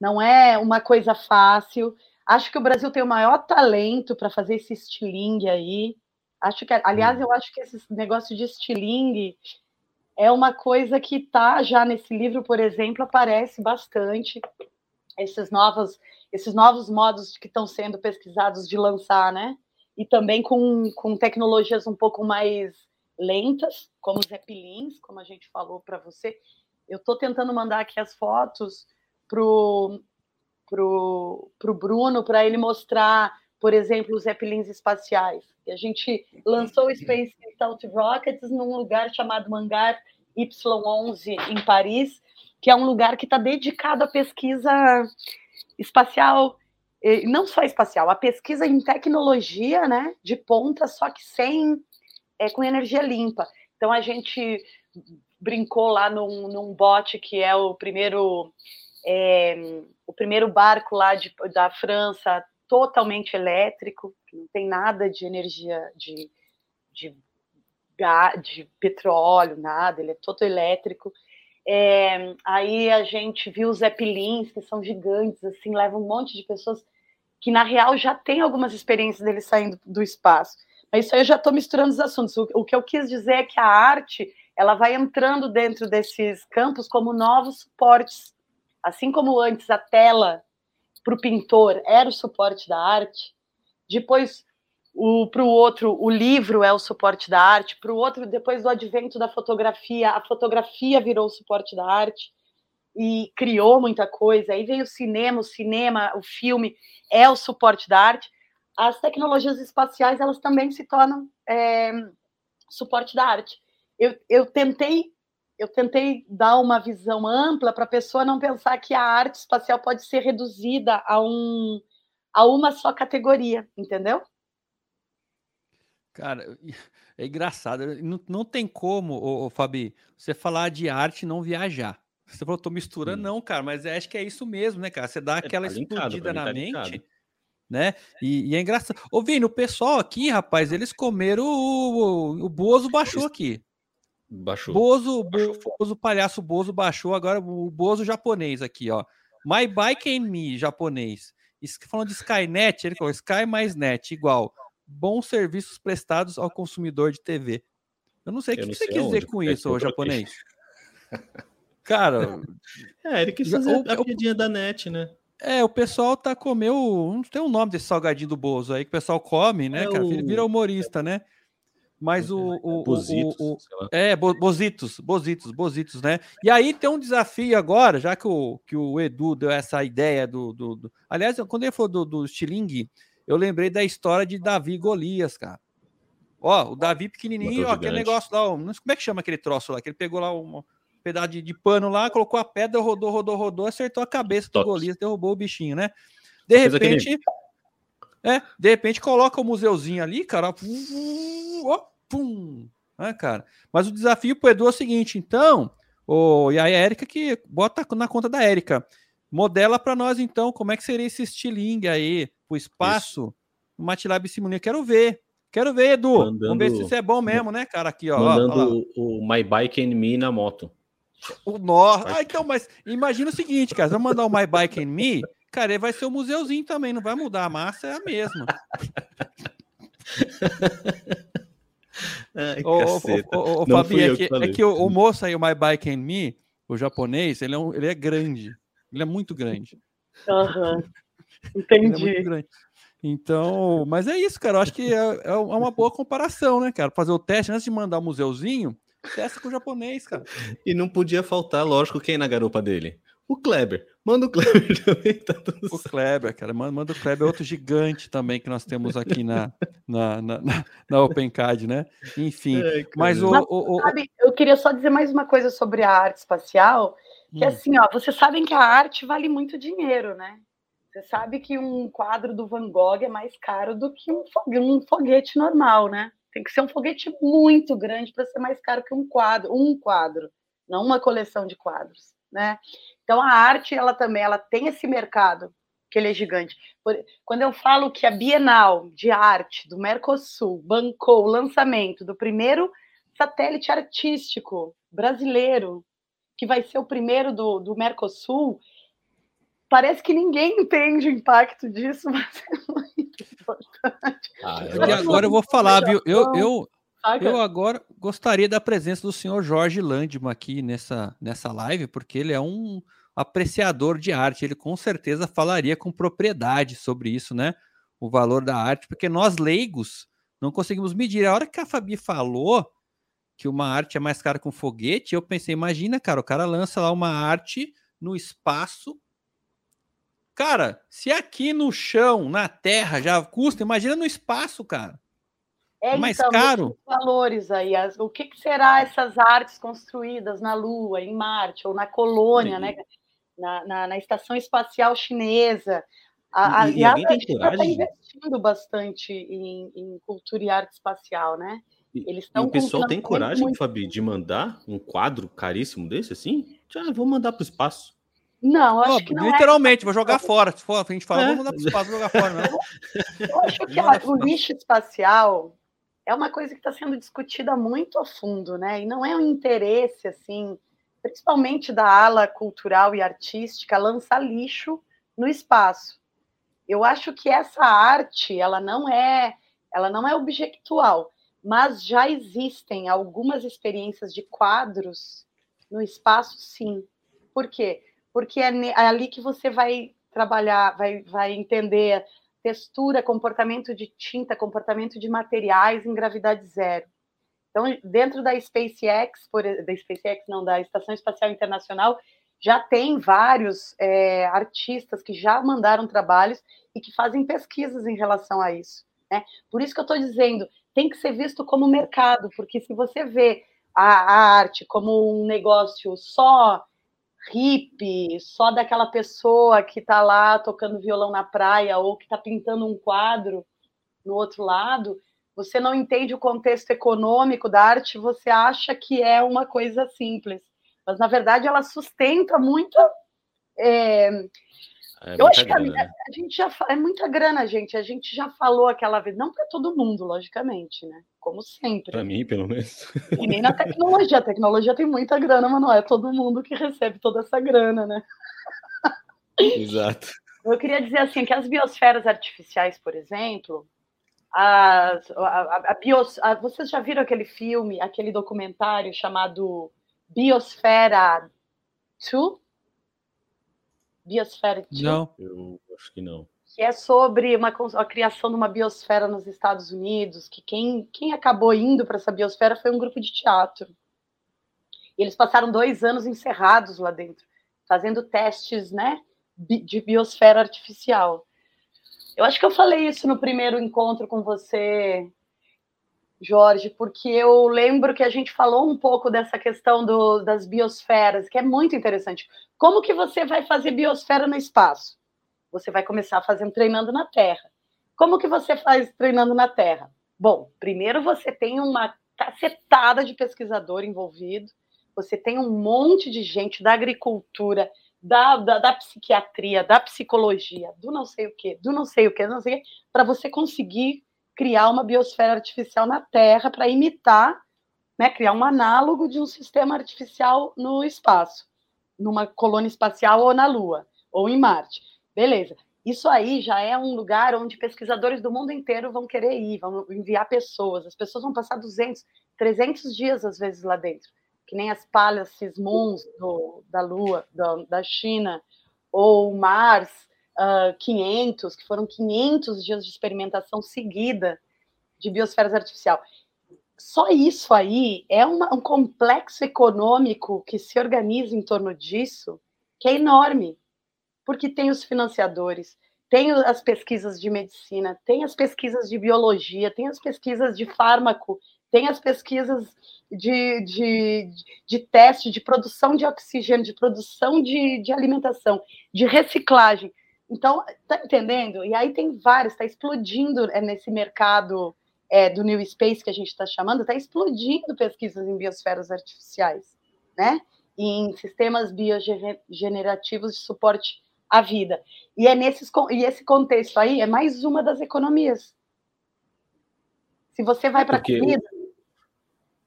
não é uma coisa fácil. Acho que o Brasil tem o maior talento para fazer esse estilingue aí. Acho que, aliás, eu acho que esse negócio de estilingue é uma coisa que está já nesse livro, por exemplo, aparece bastante esses novos, esses novos modos que estão sendo pesquisados de lançar, né? E também com, com tecnologias um pouco mais lentas, como os Zeppelins, como a gente falou para você. Eu estou tentando mandar aqui as fotos pro pro, pro Bruno para ele mostrar, por exemplo, os Zeppelins espaciais. E a gente lançou o Space Stout Rockets num lugar chamado Hangar Y11 em Paris, que é um lugar que está dedicado à pesquisa espacial, não só espacial, a pesquisa em tecnologia, né, de ponta, só que sem é, com energia limpa. Então a gente brincou lá num, num bote que é o primeiro é, o primeiro barco lá de, da França totalmente elétrico, não tem nada de energia de, de, de petróleo, nada, ele é todo elétrico. É, aí a gente viu os Zeppelins, que são gigantes, assim, levam um monte de pessoas que, na real, já tem algumas experiências deles saindo do espaço. Mas isso aí eu já estou misturando os assuntos. O, o, que eu quis dizer é que a arte ela vai entrando dentro desses campos como novos suportes. Assim como antes a tela para o pintor era o suporte da arte, depois para o outro, o livro é o suporte da arte, para o outro, depois do advento da fotografia, a fotografia virou o suporte da arte e criou muita coisa. Aí veio o cinema, o cinema, o filme é o suporte da arte. As tecnologias espaciais, elas também se tornam é, suporte da arte. Eu, eu tentei eu tentei dar uma visão ampla para a pessoa não pensar que a arte espacial pode ser reduzida a um a uma só categoria, entendeu? Cara, é engraçado. Não, não tem como, ô, ô, Fabi, você falar de arte e não viajar. Você falou, tô misturando, não, cara, mas acho que é isso mesmo, né, cara? Você dá é, aquela é, tá explodida na tá mente, linkado. né? E, e, é engraçado. Ô, Vini, o pessoal aqui, rapaz, eles comeram o, o, o Bozo baixou aqui. Baixou. Bozo, baixou Bozo, palhaço Bozo baixou. Agora o Bozo japonês aqui, ó. My Bike and Me, japonês. Falando de Skynet, ele falou Sky mais Net, igual bons serviços prestados ao consumidor de TV. Eu não sei o que, que você quer dizer com isso, ô japonês. *laughs* Cara. É, ele quis fazer o, a piadinha da net, né? É, o pessoal tá comeu. Não tem o um nome desse salgadinho do Bozo aí que o pessoal come, né, é cara? O... Vira humorista, né? Mas o. o, Bozitos, o, o é, Bozitos, Bozitos, Bozitos, né? E aí tem um desafio agora, já que o, que o Edu deu essa ideia do. do, do... Aliás, quando ele falou do, do Stiling, eu lembrei da história de Davi e Golias, cara. Ó, o Davi pequenininho, ó, aquele negócio lá, como é que chama aquele troço lá? Que ele pegou lá um pedaço de, de pano lá, colocou a pedra, rodou, rodou, rodou, acertou a cabeça do Golias, derrubou o bichinho, né? De repente, é, de repente coloca o museuzinho ali, cara, ó, pum, né, cara? Mas o desafio pro Edu é o seguinte, então, o, e aí a Érica que bota na conta da Érica, modela para nós então como é que seria esse estilingue aí, o espaço, o MATLAB Simulinha. Quero ver. Quero ver, Edu. Mandando, Vamos ver se isso é bom mesmo, né, cara? Aqui, ó. Mandando ó, o, o, My Bike and Me na moto. O nó. Ah, então, mas imagina o seguinte, cara. Vamos mandar o My Bike and Me, cara, ele vai ser o um museuzinho também, não vai mudar. A massa é a mesma. *laughs* Ai, ô, ô, ô, Fabi, é que, é que o, o, moço aí, o My Bike and Me, o japonês, ele é, um, ele é grande. Ele é muito grande. Uhum. *laughs* Entendi. É então, mas é isso, cara. Eu acho que é, é uma boa comparação, né, cara? Fazer o teste antes de mandar o museuzinho, testa com o japonês, cara. E não podia faltar, lógico, quem na garupa dele? O Kleber. Manda o Kleber *laughs* também, tá tudo O Kleber, cara. Manda, manda o Kleber, é outro gigante também que nós temos aqui na, na, na, na, na OpenCAD, né? Enfim. É, mas o, mas, o, o, sabe, eu queria só dizer mais uma coisa sobre a arte espacial, que hum. assim, ó, vocês sabem que a arte vale muito dinheiro, né? Você sabe que um quadro do Van Gogh é mais caro do que um foguete, um foguete normal, né? Tem que ser um foguete muito grande para ser mais caro que um quadro, um quadro, não uma coleção de quadros, né? Então a arte, ela também, ela tem esse mercado que ele é gigante. Quando eu falo que a Bienal de Arte do Mercosul bancou o lançamento do primeiro satélite artístico brasileiro, que vai ser o primeiro do, do Mercosul, parece que ninguém entende o impacto disso, *laughs* mas é muito importante. Ah, eu agora eu vou falar, viu? Eu, eu, Eu agora gostaria da presença do senhor Jorge Landman aqui nessa, nessa live, porque ele é um apreciador de arte. Ele com certeza falaria com propriedade sobre isso, né? O valor da arte, porque nós leigos não conseguimos medir. A hora que a Fabi falou que uma arte é mais cara que um foguete, eu pensei, imagina, cara, o cara lança lá uma arte no espaço. Cara, se aqui no chão, na terra, já custa, imagina no espaço, cara. É, mais então, caro. Valores aí, as, o que, que, será essas artes construídas na Lua, em Marte, ou na colônia, né? Na, na, na, estação espacial chinesa. A, e, a, e a gente está investindo bastante em, em, cultura e arte espacial, né? Eles estão. O pessoal tem coragem, muito... Fabi, de mandar um quadro caríssimo desse assim? Já vou mandar para o espaço. Não, acho oh, que não é Literalmente, é... vou jogar fora. Se for, a gente fala, é. vou mandar para o espaço, vou jogar fora. Não. *laughs* Eu acho que ó, o lixo espacial é uma coisa que está sendo discutida muito a fundo, né? E não é um interesse, assim, principalmente da ala cultural e artística, lançar lixo no espaço. Eu acho que essa arte, ela não é, ela não é objectual, mas já existem algumas experiências de quadros no espaço, sim. Por quê? Porque é, é ali que você vai trabalhar, vai, vai entender textura, comportamento de tinta, comportamento de materiais em gravidade zero. Então, dentro da SpaceX, por, da SpaceX não, da Estação Espacial Internacional, já tem vários é, artistas que já mandaram trabalhos e que fazem pesquisas em relação a isso. Né? Por isso que eu estou dizendo, tem que ser visto como mercado, porque se você vê a, a arte como um negócio só hippie, só daquela pessoa que está lá tocando violão na praia ou que está pintando um quadro no outro lado, você não entende o contexto econômico da arte, você acha que é uma coisa simples. Mas, na verdade, ela sustenta muita. É, é eu acho que a, né? a, gente já é muita grana, gente. A gente já falou aquela vez, não para todo mundo, logicamente, né? Como sempre. Para mim, pelo menos. E nem na tecnologia. A tecnologia tem muita grana, mas não é todo mundo que recebe toda essa grana, né? Exato. Eu queria dizer assim que as biosferas artificiais, por exemplo, as, a, a, a bios, a, vocês já viram aquele filme, aquele documentário chamado Biosfera 2? Biosfera Não, eu acho que não. Que é sobre uma, a criação de uma biosfera nos Estados Unidos, que quem, quem acabou indo para essa biosfera foi um grupo de teatro. E eles passaram dois anos encerrados lá dentro, fazendo testes né, de biosfera artificial. Eu acho que eu falei isso no primeiro encontro com você, Jorge, porque eu lembro que a gente falou um pouco dessa questão do, das biosferas, que é muito interessante. Como que você vai fazer biosfera no espaço? Você vai começar fazendo treinando na Terra. Como que você faz treinando na Terra? Bom, primeiro você tem uma cacetada de pesquisador envolvido, você tem um monte de gente da agricultura, da, da, da psiquiatria, da psicologia, do não sei o que, do não sei o que, não sei o que, para você conseguir criar uma biosfera artificial na Terra para imitar, né, criar um análogo de um sistema artificial no espaço, numa colônia espacial ou na Lua, ou em Marte. Beleza. Isso aí já é um lugar onde pesquisadores do mundo inteiro vão querer ir, vão enviar pessoas. As pessoas vão passar 200, 300 dias, às vezes, lá dentro. Que nem as palhas Sismons do, da Lua, da, da China, ou Mars, uh, 500, que foram 500 dias de experimentação seguida de biosferas artificial. Só isso aí é uma, um complexo econômico que se organiza em torno disso, que é enorme, porque tem os financiadores, tem as pesquisas de medicina, tem as pesquisas de biologia, tem as pesquisas de fármaco, tem as pesquisas de, de, de teste, de produção de oxigênio, de produção de, de alimentação, de reciclagem. Então, tá entendendo? E aí tem vários, está explodindo é, nesse mercado é, do New Space que a gente está chamando, está explodindo pesquisas em biosferas artificiais, né? E em sistemas biogenerativos de suporte à vida. E é nesses, e esse contexto aí é mais uma das economias. Se você vai para a comida.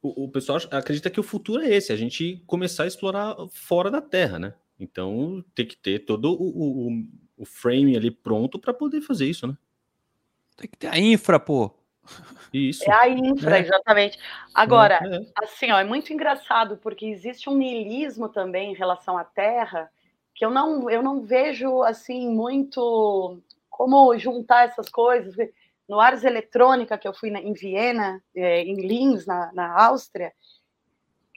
O, o pessoal acredita que o futuro é esse, a gente começar a explorar fora da Terra, né? Então tem que ter todo o, o, o frame ali pronto para poder fazer isso, né? Tem que ter a infra, pô. Isso. É a infra, é. exatamente. Agora, é, é. assim, ó, é muito engraçado porque existe um niilismo também em relação à Terra que eu não, eu não vejo assim muito como juntar essas coisas. No Ars Eletrônica, que eu fui em Viena, é, em Linz, na, na Áustria,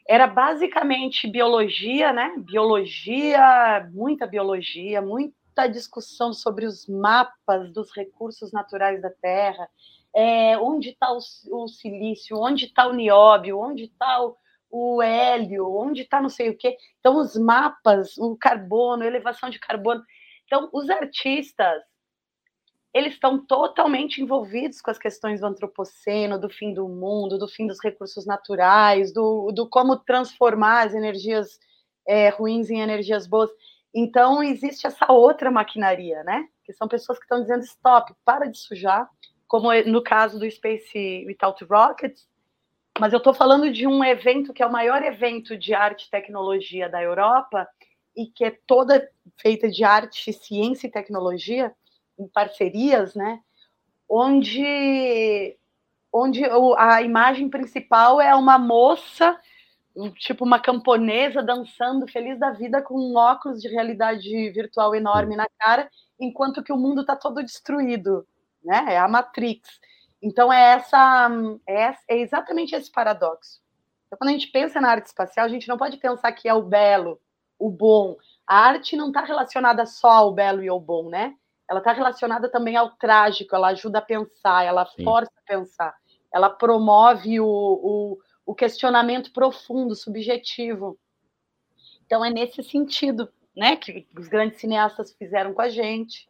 era basicamente biologia, né? Biologia, muita biologia, muita discussão sobre os mapas dos recursos naturais da Terra, é, onde está o, o, silício, onde está o nióbio, onde está o, o, hélio, onde está não sei o quê. Então, os mapas, o carbono, elevação de carbono. Então, os artistas eles estão totalmente envolvidos com as questões do antropoceno, do fim do mundo, do fim dos recursos naturais, do, do como transformar as energias é, ruins em energias boas. Então, existe essa outra maquinaria, né? Que são pessoas que estão dizendo stop, para de sujar, como é no caso do Space Without Rockets. Mas eu estou falando de um evento que é o maior evento de arte e tecnologia da Europa e que é toda feita de arte, ciência e tecnologia em parcerias, né? Onde, onde a imagem principal é uma moça, tipo uma camponesa dançando feliz da vida com um óculos de realidade virtual enorme na cara, enquanto que o mundo está todo destruído, né? É a Matrix. Então é essa, é, é exatamente esse paradoxo. Então, quando a gente pensa na arte espacial, a gente não pode pensar que é o belo, o bom. A arte não está relacionada só ao belo e ao bom, né? ela está relacionada também ao trágico, ela ajuda a pensar, ela Sim. força a pensar, ela promove o, o, o, questionamento profundo, subjetivo. Então é nesse sentido, né, que os grandes cineastas fizeram com a gente.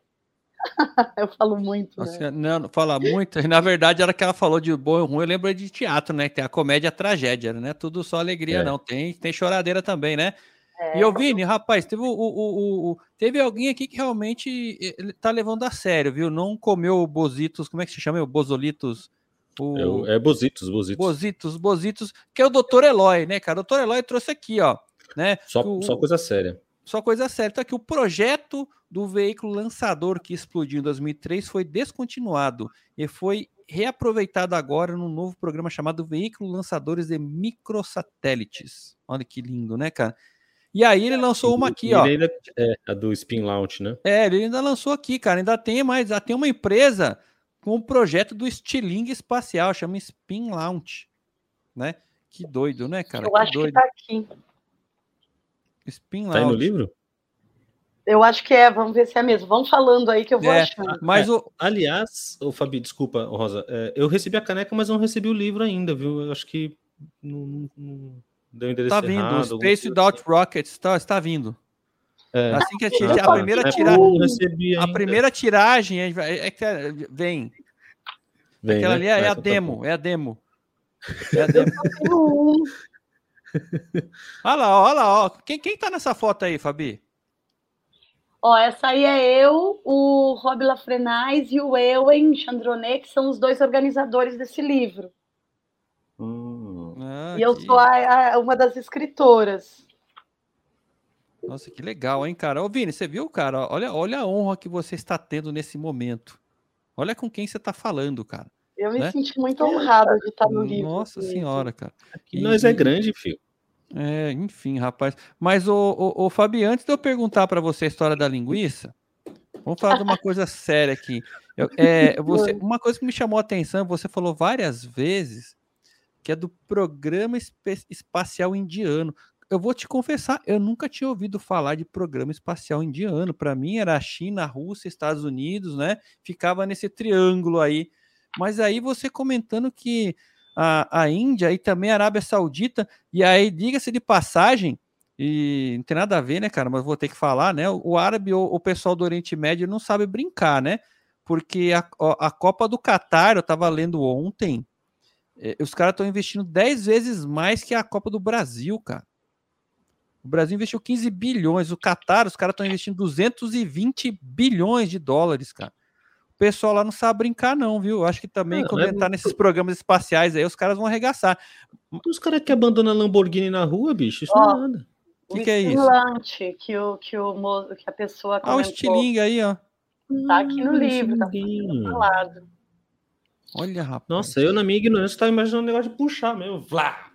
*laughs* eu falo muito, né? Não, fala muito. E, na verdade, era que ela falou de bom e ruim, eu lembro de teatro, né? Tem a comédia a tragédia, né? Tudo só alegria, é. não. Tem, tem choradeira também, né? É, e o Vini, rapaz, teve, o, o, o, teve alguém aqui que realmente ele tá levando a sério, viu? Não comeu bositos, como é que se chama? O bosolitos? O... É, é bositos, bositos. Bositos, bositos, que é o doutor Eloy, né, cara? O doutor Eloy trouxe aqui, ó. Né? Só, o, só coisa séria. Só coisa séria. Então aqui, o projeto do veículo lançador que explodiu em 2003 foi descontinuado e foi reaproveitado agora num novo programa chamado Veículo Lançadores de Microsatélites. Olha que lindo, né, cara? E aí ele lançou uma aqui, ó. Ainda, é, a do Spin Launch, né? É, ele ainda lançou aqui, cara. Ainda tem mais, já tem uma empresa com um projeto do estilingue espacial, chama Spin Launch, né? Que doido, né, cara? Eu que acho doido. que tá aqui. Spin Launch. Tá aí no livro? Eu acho que é, vamos ver se é mesmo. Vamos falando aí que eu vou é, achando. Mas é, o... Aliás, o Fabi, desculpa, Rosa, é, eu recebi a caneca, mas não recebi o livro ainda, viu? Eu acho que não, não, Deu endereço tá vindo, errado, Space Without assim. Rockets está, está vindo. É. Assim que a, a primeira tiragem, a primeira tiragem é, é, é, vem. Vem Aquela né? ali é, é a demo, tá é a demo. É a demo. *laughs* olha lá, olha lá, ó. Quem, quem tá nessa foto aí, Fabi? Ó, essa aí é eu, o Rob Lafrenais e o Ewen Chandronet, que são os dois organizadores desse livro. Hum. Ah, e eu que... sou a, a, uma das escritoras. Nossa, que legal, hein, cara? Ô, Vini, você viu, cara? Olha, olha a honra que você está tendo nesse momento. Olha com quem você está falando, cara. Eu me né? senti muito honrada de estar no livro. Nossa senhora, cara. Aqui e, nós é grande, filho. É, enfim, rapaz. Mas, o, o, o Fabi, antes de eu perguntar para você a história da linguiça, vamos falar de uma *laughs* coisa séria aqui. Eu, é, *laughs* você, uma coisa que me chamou a atenção, você falou várias vezes que é do Programa Espacial Indiano. Eu vou te confessar, eu nunca tinha ouvido falar de Programa Espacial Indiano. Para mim era China, Rússia, Estados Unidos, né? Ficava nesse triângulo aí. Mas aí você comentando que a, a Índia e também a Arábia Saudita, e aí, diga-se de passagem, e não tem nada a ver, né, cara? Mas vou ter que falar, né? O árabe ou o pessoal do Oriente Médio não sabe brincar, né? Porque a, a Copa do Catar, eu estava lendo ontem, é, os caras estão investindo 10 vezes mais que a Copa do Brasil, cara. O Brasil investiu 15 bilhões, o Qatar, os caras estão investindo 220 bilhões de dólares, cara. O pessoal lá não sabe brincar, não, viu? Eu acho que também, não, quando é... entrar nesses programas espaciais aí, os caras vão arregaçar. Os caras que abandonam a Lamborghini na rua, bicho, isso oh, não é nada. O que, que é isso? Que, o, que, o, que a pessoa. Comentou. Ah, o estilingue aí, ó. Tá aqui no hum, livro, tá falado. Olha, rapaz. Nossa, eu na minha ignorância estava imaginando um negócio de puxar mesmo. Vlá!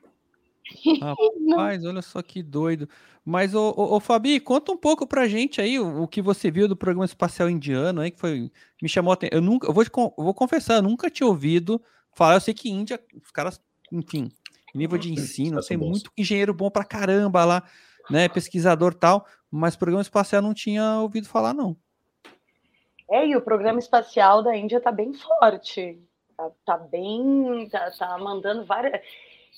Rapaz, olha só que doido. Mas, ô, ô, ô, Fabi, conta um pouco pra gente aí o, o, que você viu do programa espacial indiano aí, que foi. Me chamou a atenção. Eu nunca, eu vou, eu vou confessar, eu nunca tinha ouvido falar. Eu sei que Índia, os caras, enfim, nível de ensino, tem muito engenheiro bom pra caramba lá, né? Pesquisador tal, mas programa espacial não tinha ouvido falar, não. É, e o programa espacial da Índia tá bem forte. Tá, tá bem. Tá, tá mandando várias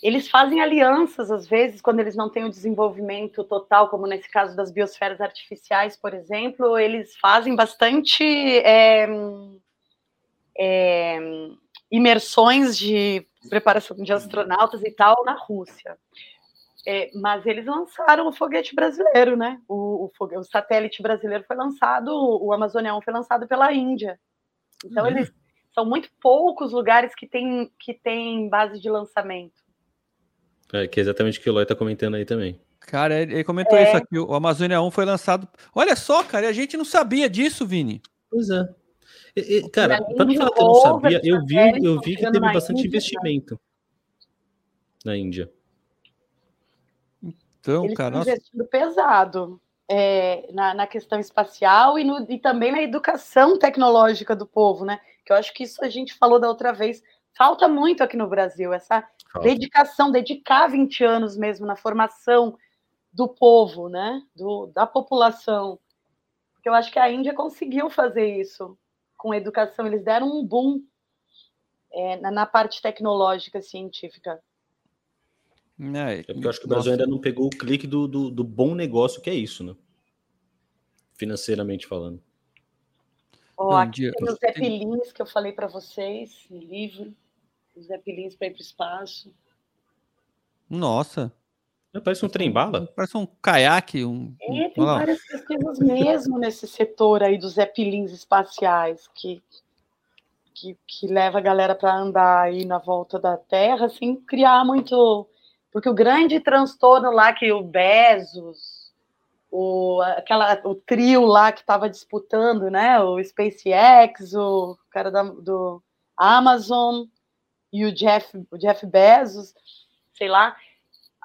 eles fazem alianças, às vezes, quando eles não têm o desenvolvimento total, como nesse caso das biosferas artificiais, por exemplo, eles fazem bastante é, é, imersões de preparação de astronautas e tal na Rússia. É, mas eles lançaram o foguete brasileiro, né? O, o, o, satélite brasileiro foi lançado, o Amazônia 1 foi lançado pela Índia. Então, uhum. eles são muito poucos lugares que têm que tem base de lançamento. É, que é exatamente o que o Eloy tá comentando aí também. Cara, ele comentou é. isso aqui. O Amazônia 1 foi lançado. Olha só, cara, a gente não sabia disso, Vini. Pois é. E, e, cara, para não falar que eu não sabia, eu vi, eu vi que teve bastante Índia, investimento na Índia. Então, Eles cara. investindo pesado é, na, na, questão espacial e, no, e também na educação tecnológica do povo, né? Que eu acho que isso a gente falou da outra vez. Falta muito aqui no Brasil, essa Falta. dedicação, dedicar 20 anos mesmo na formação do povo, né? Do, da população. Porque eu acho que a Índia conseguiu fazer isso com a educação. Eles deram um boom é, na, na, parte tecnológica científica. É, é porque eu acho que o Brasil ainda não pegou o clique do, do, do bom negócio que é isso, né? Financeiramente falando. Oh, aqui tem os Zepelins que eu falei para vocês, livro os Zeppelins para ir para o espaço. Nossa. Parece um trem-bala. Parece um caiaque. Um... É, tem várias pesquisas mesmo nesse setor aí dos Zeppelins espaciais, que, que, que leva a galera para andar aí na volta da Terra sem criar muito. Porque o grande transtorno lá que o Bezos, o, aquela, o trio lá que estava disputando, né? O SpaceX, o cara da, do Amazon e o Jeff, o Jeff Bezos, sei lá,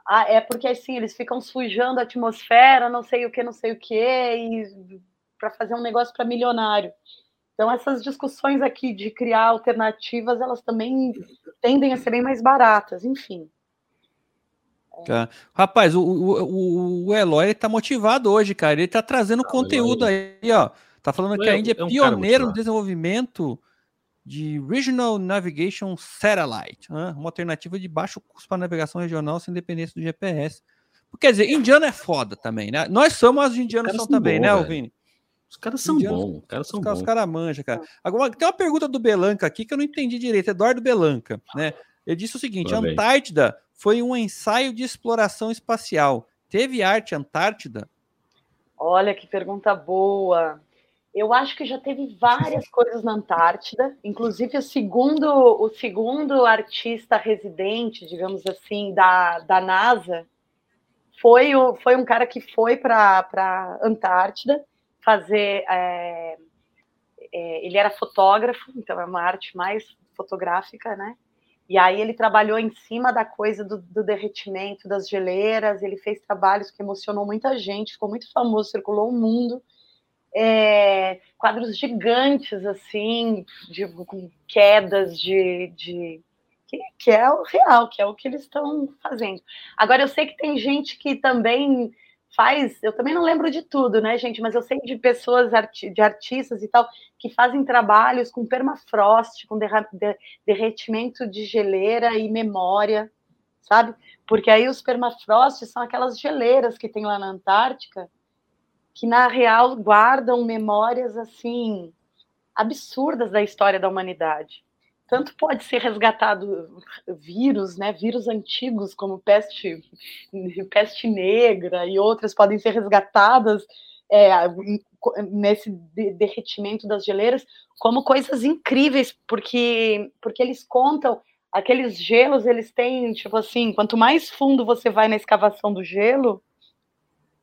ah, é porque assim eles ficam sujando a atmosfera, não sei o que, não sei o que, e para fazer um negócio para milionário. Então essas discussões aqui de criar alternativas, elas também tendem a ser bem mais baratas, enfim. É. Rapaz, o, o, o Eloy está motivado hoje, cara. Ele está trazendo ah, conteúdo aí, ó. Tá falando que a Índia é, é um pioneiro no desenvolvimento de Regional Navigation Satellite, né? uma alternativa de baixo custo para navegação regional sem dependência do GPS. Quer dizer, indiano é foda também, né? Nós somos, os indianos são, são também, né, bom, né, Vini? Os caras são bons, os caras são bons. Os caras manjam, cara. Agora, tem uma pergunta do Belanca aqui que eu não entendi direito, Eduardo Belanca, né? Ele disse o seguinte: a Antártida foi um ensaio de exploração espacial. Teve arte Antártida? Olha que pergunta boa. Eu acho que já teve várias *laughs* coisas na Antártida, inclusive o segundo, o segundo artista residente, digamos assim, da, da NASA, foi, o, foi um cara que foi para a Antártida fazer. É, é, ele era fotógrafo, então é uma arte mais fotográfica, né? E aí ele trabalhou em cima da coisa do, do, derretimento das geleiras, ele fez trabalhos que emocionou muita gente, ficou muito famoso, circulou o mundo é, quadros gigantes, assim, de, com quedas de. de que, que, é o real, que é o que eles estão fazendo. Agora, eu sei que tem gente que também faz, eu também não lembro de tudo, né, gente, mas eu sei de pessoas, de artistas e tal, que fazem trabalhos com permafrost, com derretimento de geleira e memória, sabe? Porque aí os permafrost são aquelas geleiras que tem lá na Antártica, que na real guardam memórias assim absurdas da história da humanidade. Tanto pode ser resgatado vírus, né, vírus antigos como peste, peste negra e outras podem ser resgatadas é, nesse derretimento das geleiras como coisas incríveis, porque porque eles contam aqueles gelos, eles têm tipo assim, quanto mais fundo você vai na escavação do gelo,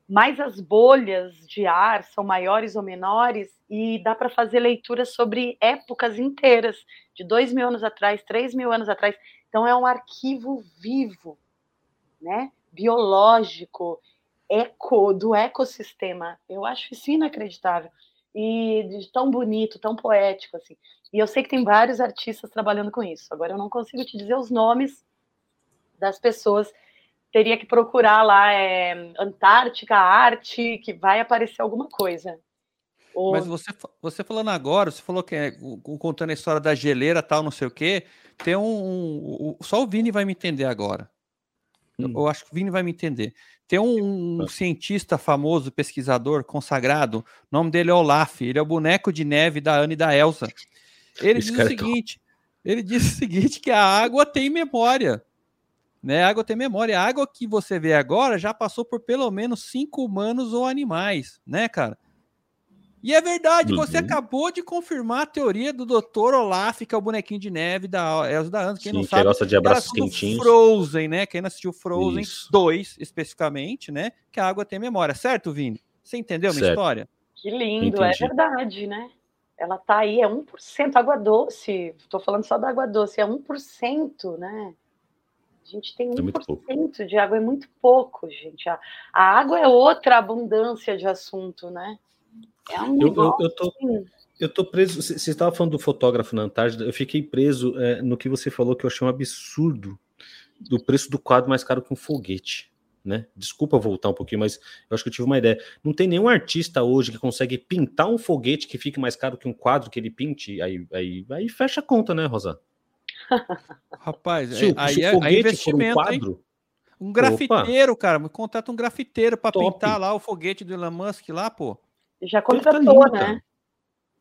mas as bolhas de ar são maiores ou menores e dá para fazer leituras sobre épocas inteiras, de dois mil anos atrás, três mil anos atrás. Então é um arquivo vivo, né? biológico, eco do ecossistema. Eu acho isso inacreditável e de tão bonito, tão poético assim. E eu sei que tem vários artistas trabalhando com isso. Agora eu não consigo te dizer os nomes das pessoas teria que procurar lá é, Antártica Arte, que vai aparecer alguma coisa. Ou... Mas você, você falando agora, você falou que é contando a história da geleira tal, não sei o quê. Tem um. um só o Vini vai me entender agora. Hum. Eu, eu, acho que o Vini vai me entender. Tem um, um cientista famoso, pesquisador, consagrado, o nome dele é Olaf, ele é o boneco de neve da Ana e da Elsa. Ele Esse diz o é seguinte: é ele diz o seguinte: que a água tem memória. Né? A água tem memória. A água que você vê agora já passou por pelo menos cinco humanos ou animais, né, cara? E é verdade, uhum. você acabou de confirmar a teoria do Dr. Olaf, que é o bonequinho de neve da Elsa da Anza. Quem Sim, não sabe, que gosta de abraços quentinhos. Frozen, né? Quem não assistiu Frozen Isso. 2, especificamente, né? Que a água tem memória, certo, Vini? Você entendeu a minha história? Que lindo, é Entendi. é verdade, né? Ela tá aí, é 1%, água doce. Estou falando só da água doce, é 1%, né? A gente tem 1% é de água, é muito pouco, gente. A, a, água é outra abundância de assunto, né? É um eu, eu, eu, tô, assim. eu tô preso. Você estava falando do fotógrafo na Antártida, eu fiquei preso é, no que você falou que eu achei um absurdo do preço do quadro mais caro que um foguete. Né? Desculpa voltar um pouquinho, mas eu acho que eu tive uma ideia. Não tem nenhum artista hoje que consegue pintar um foguete que fique mais caro que um quadro que ele pinte. Aí, aí, aí fecha a conta, né, Rosa? Rapaz, se, é, aí, se é, aí é investimento, um quadro, hein? Um grafiteiro, Opa. cara, contrata um grafiteiro para pintar lá o foguete do Elon Musk lá, pô. Já contratou, né?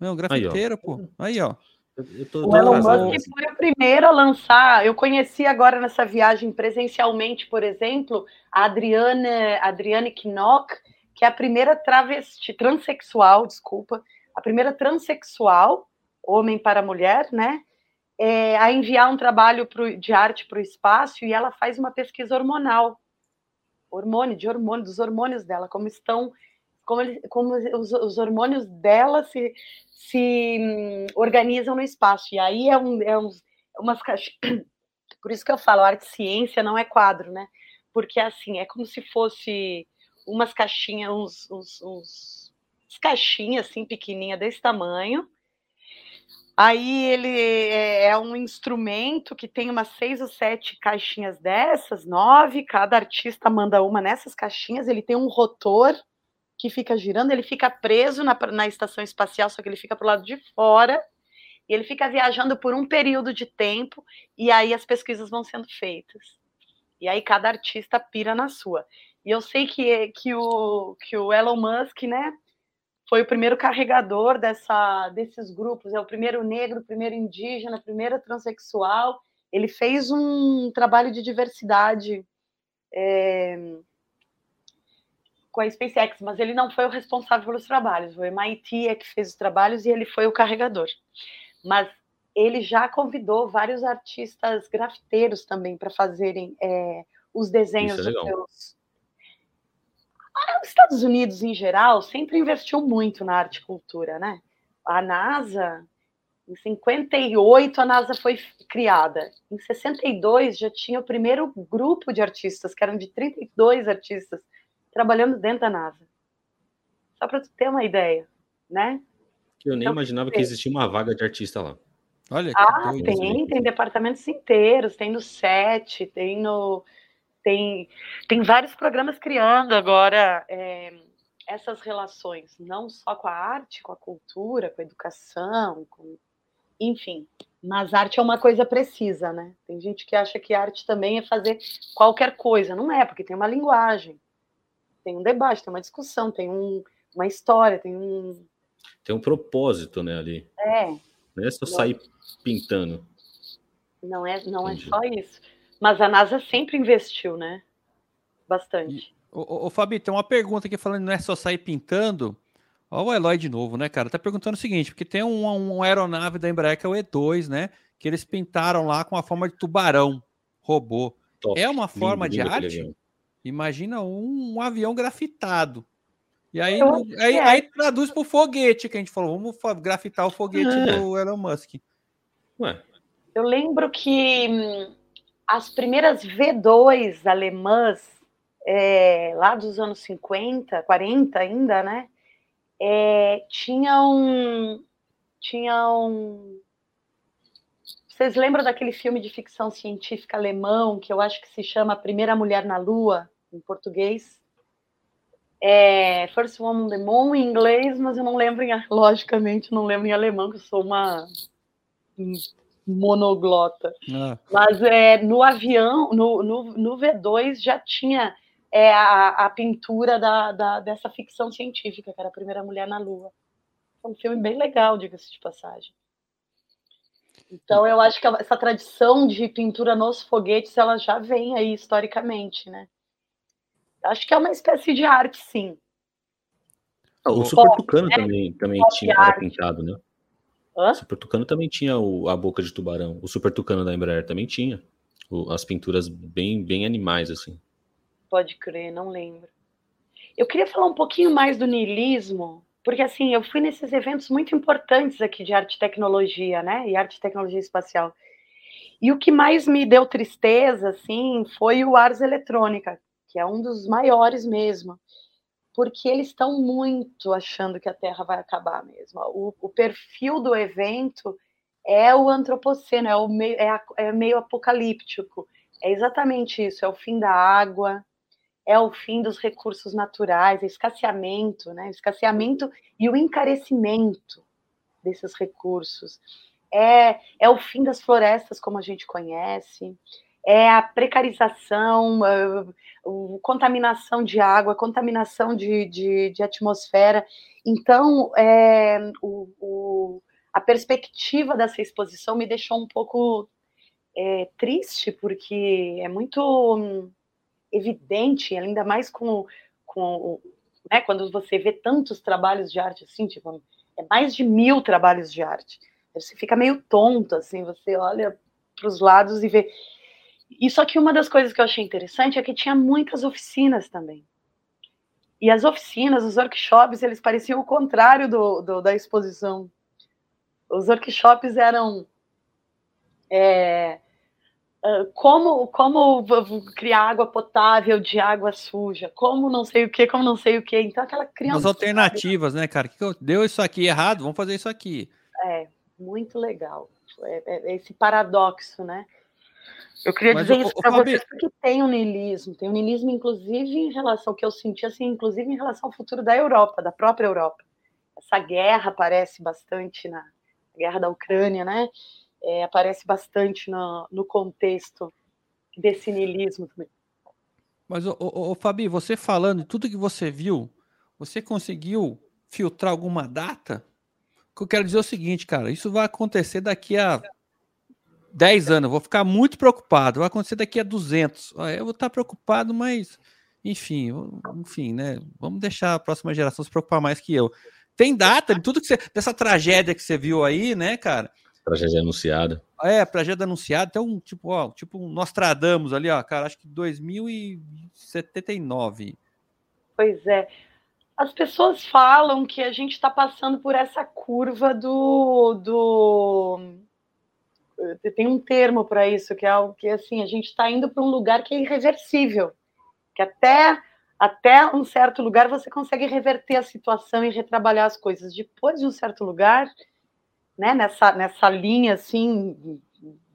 Não, grafiteiro, aí, pô. Aí, ó. Tô, o Elon Musk foi o primeiro a lançar. Eu conheci agora nessa viagem presencialmente, por exemplo, a Adriane, Adriane Knock, que é a primeira travesti, transexual, desculpa, a primeira transexual, homem para mulher, né? É, a enviar um trabalho pro, de arte para o espaço e ela faz uma pesquisa hormonal, hormônio, de hormônio, dos hormônios dela, como estão, como, ele, como os, os, hormônios dela se, se hum, organizam no espaço. E aí é, um, é uns, umas caixinhas. *coughs* Por isso que eu falo, arte ciência não é quadro, né? Porque assim, é como se fosse umas caixinhas, uns, uns, uns caixinhas assim, pequenininha desse tamanho, Aí ele é, é um instrumento que tem umas seis ou sete caixinhas dessas, nove, cada artista manda uma nessas caixinhas, ele tem um rotor que fica girando, ele fica preso na, na estação espacial, só que ele fica para o lado de fora, e ele fica viajando por um período de tempo, e aí as pesquisas vão sendo feitas. E aí cada artista pira na sua. E eu sei que, que, o, que o Elon Musk, né, foi o primeiro carregador dessa, desses grupos, é o primeiro negro, o primeiro indígena, a primeira transexual. Ele fez um trabalho de diversidade é, com a SpaceX, mas ele não foi o responsável pelos trabalhos. O MIT é que fez os trabalhos e ele foi o carregador. Mas ele já convidou vários artistas grafiteiros também para fazerem é, os desenhos é dos seus os Estados Unidos, em geral, sempre investiu muito na arte e cultura, né? A NASA, em 58, a NASA foi criada. Em 62, já tinha o primeiro grupo de artistas, que eram de 32 artistas, trabalhando dentro da NASA. Só para tu ter uma ideia, né? Eu nem então, imaginava que existia uma vaga de artista lá. Olha, ah, tem, tem departamentos inteiros, tem no SET, tem no tem, tem vários programas criando agora é, essas relações, não só com a arte, com a cultura, com a educação, com, enfim. Mas arte é uma coisa precisa, né? Tem gente que acha que arte também é fazer qualquer coisa. Não é, porque tem uma linguagem, tem um debate, tem uma discussão, tem um, uma história, tem um. Tem um propósito, né, ali. É. Não é só sair pintando. Não é, não é só isso. Mas a NASA sempre investiu, né? Bastante. Ô, ô, Fabi, tem uma pergunta aqui falando não é só sair pintando. Olha o Eloy de novo, né, cara? Tá perguntando o seguinte, porque tem um, um aeronave da Embraer que é o E2, né? Que eles pintaram lá com a forma de tubarão, robô. Top. É uma forma lindo, de lindo, arte? Imagina um, um avião grafitado. E aí, aí, é. aí traduz para o foguete que a gente falou. Vamos grafitar o foguete é. do Elon Musk. Ué. Eu lembro que hum, as primeiras V2 alemãs, é, lá dos anos 50, 40 ainda, né? É, tinham, tinham. Vocês lembram daquele filme de ficção científica alemão que eu acho que se chama Primeira Mulher na Lua, em português? É, First Woman on the Moon em inglês, mas eu não lembro, em, logicamente, não lembro em alemão, que eu sou uma monoglota. Ah. Mas é, no avião, no, no, no V2 já tinha é, a, a pintura da, da, dessa ficção científica, que era a primeira mulher na Lua. É um filme bem legal, diga-se de passagem. Então eu acho que essa tradição de pintura nos foguetes ela já vem aí historicamente, né? Acho que é uma espécie de arte, sim. Ah, o Super Tucano né? também, também tinha era pintado, né? Hã? O Super Tucano também tinha o, a boca de tubarão. O Super Tucano da Embraer também tinha. O, as pinturas bem, bem animais, assim. Pode crer, não lembro. Eu queria falar um pouquinho mais do niilismo, porque assim, eu fui nesses eventos muito importantes aqui de arte e tecnologia, né? E arte e tecnologia espacial. E o que mais me deu tristeza, assim, foi o Ars Eletrônica, que é um dos maiores mesmo porque eles estão muito achando que a Terra vai acabar mesmo. O, o perfil do evento é o antropoceno, é, o meio, é, a, é meio apocalíptico. É exatamente isso, é o fim da água, é o fim dos recursos naturais, é escasseamento, né? escasseamento e o encarecimento desses recursos. É, é o fim das florestas como a gente conhece, é a precarização, a, a contaminação de água, contaminação de, de, de atmosfera. Então, é, o, o, a perspectiva dessa exposição me deixou um pouco é, triste, porque é muito hum, evidente, ainda mais com, com né, quando você vê tantos trabalhos de arte assim, tipo, é mais de mil trabalhos de arte. Você fica meio tonto, assim, você olha para os lados e vê e só que uma das coisas que eu achei interessante é que tinha muitas oficinas também. E as oficinas, os workshops, eles pareciam o contrário do, do da exposição. Os workshops eram é, ah, como, como criar água potável de água suja, como não sei o que, como não sei o que. Então, aquela criança. As alternativas, né, cara? Deu isso aqui errado, vamos fazer isso aqui. É, muito legal. É, é, esse paradoxo, né? Eu queria Mas dizer o, isso para vocês porque tem o um niilismo, tem o um niilismo, inclusive, em relação ao que eu senti, assim, inclusive em relação ao futuro da Europa, da própria Europa. Essa guerra aparece bastante na guerra da Ucrânia, né? É, aparece bastante no, no contexto desse niilismo também. Mas, ô, ô, ô, Fabi, você falando tudo que você viu, você conseguiu filtrar alguma data? O que eu quero dizer é o seguinte, cara, isso vai acontecer daqui a 10 anos, eu vou ficar muito preocupado. Vai acontecer daqui a 200. Eu vou estar preocupado, mas enfim, enfim, né? Vamos deixar a próxima geração se preocupar mais que eu. Tem data de tudo que você dessa tragédia que você viu aí, né, cara? Tragédia anunciada. É, tragédia anunciada, até um tipo, ó, tipo um Nostradamus ali, ó, cara, acho que 2079. Pois é. As pessoas falam que a gente está passando por essa curva do, do tem um termo para isso, que é algo que assim, a gente está indo para um lugar que é irreversível, que até até um certo lugar você consegue reverter a situação e retrabalhar as coisas. Depois de um certo lugar, né, nessa, nessa linha assim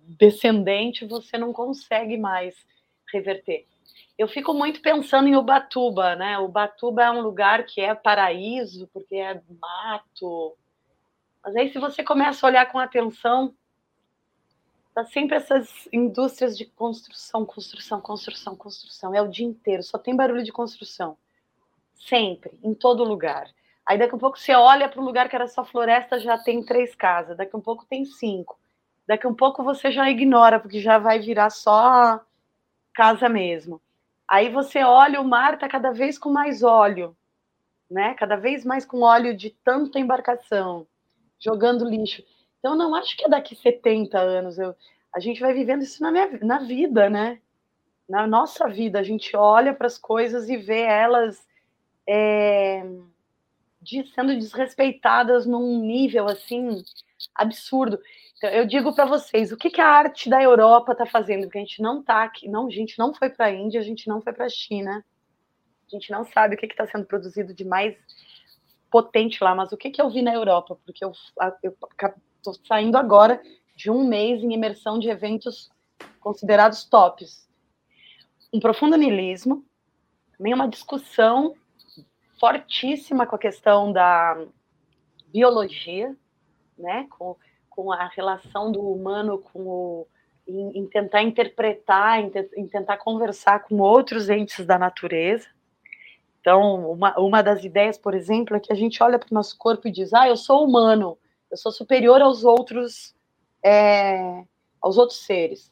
descendente, você não consegue mais reverter. Eu fico muito pensando em Ubatuba, né? Ubatuba é um lugar que é paraíso, porque é mato. Mas aí, se você começa a olhar com atenção, Tá sempre essas indústrias de construção, construção, construção, construção. É o dia inteiro, só tem barulho de construção. Sempre, em todo lugar. Aí daqui a pouco você olha para um lugar que era só floresta, já tem três casas. Daqui a pouco tem cinco. Daqui a pouco você já ignora, porque já vai virar só casa mesmo. Aí você olha, o mar está cada vez com mais óleo, né? Cada vez mais com óleo de tanta embarcação, jogando lixo. Então, não acho que é daqui 70 anos. Eu, a gente vai vivendo isso na, minha, na vida, né? Na nossa vida, a gente olha para as coisas e vê elas é, de, sendo desrespeitadas num nível assim absurdo. Então, eu digo para vocês, o que, que a arte da Europa está fazendo? Porque a gente não está aqui, não, a gente não foi para a Índia, a gente não foi para a China, a gente não sabe o que está sendo produzido de mais potente lá, mas o que, que eu vi na Europa? Porque eu estou saindo agora de um mês em imersão de eventos considerados tops. Um profundo niilismo, também uma discussão fortíssima com a questão da biologia, né, com, com a relação do humano com o em, em tentar interpretar, em, te, em, tentar conversar com outros entes da natureza. Então, uma, uma das ideias, por exemplo, é que a gente olha para o nosso corpo e diz: ah, eu sou humano, eu sou superior aos outros, é, aos outros seres.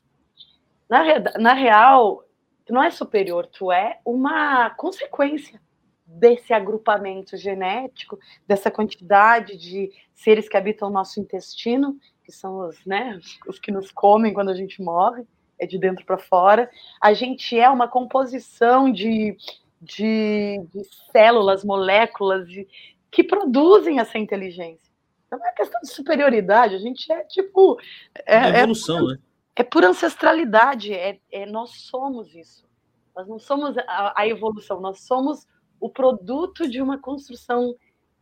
Na, na real, tu não é superior, tu é uma consequência desse agrupamento genético, dessa quantidade de seres que habitam o nosso intestino, que são os, né, os que nos comem quando a gente morre, é de dentro para fora. A gente é uma composição de, de, de células, moléculas de, que produzem essa inteligência. Não é questão de superioridade, a gente é tipo. É, é evolução, é, né? É por ancestralidade, é, é, nós somos isso. Nós não somos a, a evolução, nós somos o produto de uma construção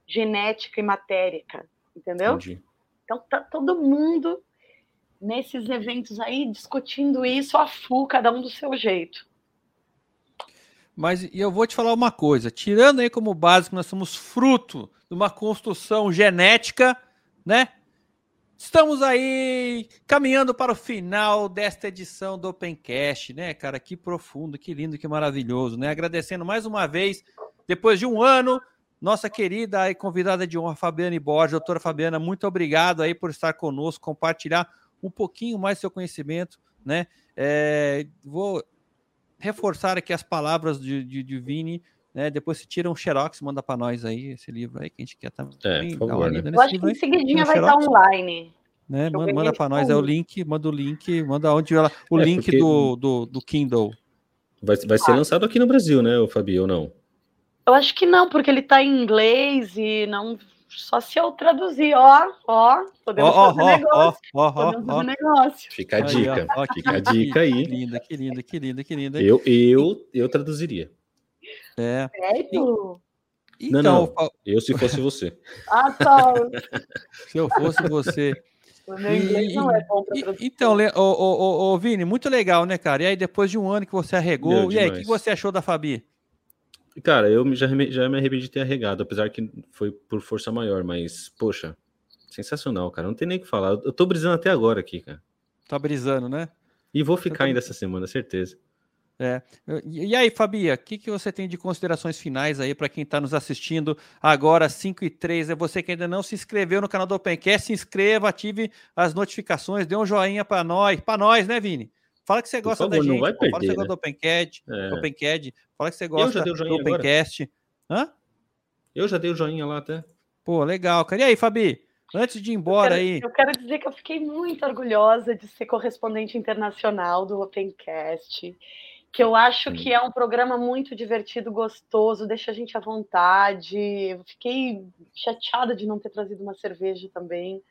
genética e matérica, entendeu? Entendi. Então tá todo mundo nesses eventos aí discutindo isso a full, cada um do seu jeito. Mas eu vou te falar uma coisa, tirando aí como básico, nós somos fruto de uma construção genética, né? Estamos aí caminhando para o final desta edição do Opencast, né, cara? Que profundo, que lindo, que maravilhoso, né? Agradecendo mais uma vez depois de um ano, nossa querida e convidada de honra, Fabiana Borges, doutora Fabiana, muito obrigado aí por estar conosco, compartilhar um pouquinho mais seu conhecimento, né? É, vou reforçar aqui as palavras de, de, de Vini, né? Depois se tira um xerox, manda para nós aí esse livro aí que a gente quer também. É, por favor, né? Eu acho que em seguidinha vai estar online. Né? Manda, manda para nós é o link, manda o link, manda onde ela, o é, link porque... do, do, do Kindle. Vai, vai ser ah. lançado aqui no Brasil, né, o Fabio, ou não? Eu acho que não, porque ele está em inglês e não. Só se eu traduzir, ó, ó, podemos oh, fazer oh, negócio. Oh, podemos fazer negócio. Fica a dica, aí, fica a dica aí. Que linda, que linda, que linda, que linda. Eu, eu, eu traduziria. É. Sério? Então, não, não, eu se fosse você. *laughs* ah, tá. *laughs* se eu fosse você. *laughs* O meu inglês e, não é bom traduzir. Então, o, o, o, Vini, muito legal, né, cara? E aí, depois de um ano que você arregou, e aí, o que você achou da Fabi? Cara, eu já, já me arrependi de ter arregado, apesar que foi por força maior, mas, poxa, sensacional, cara. Não tem nem o que falar. Eu tô brisando até agora aqui, cara. Tá brisando, né? E vou ficar ainda essa semana, certeza. É. E aí, Fabia, o que, que você tem de considerações finais aí para quem está nos assistindo agora, 5 e 3? É você que ainda não se inscreveu no canal do Opencast, se inscreva, ative as notificações, dê um joinha para nós, para nós, né, Vini? Fala que você gosta favor, da gente. Perder, fala que você gosta né? do Opencast, é. Opencast. Fala que você gosta do Opencast. Hã? Eu já dei o joinha lá até. Pô, legal, cara. E aí, Fabi? Antes de ir embora eu quero, aí. Eu quero dizer que eu fiquei muito orgulhosa de ser correspondente internacional do Opencast. Que eu acho hum. que é um programa muito divertido, gostoso, deixa a gente à vontade. Eu fiquei chateada de não ter trazido uma cerveja também.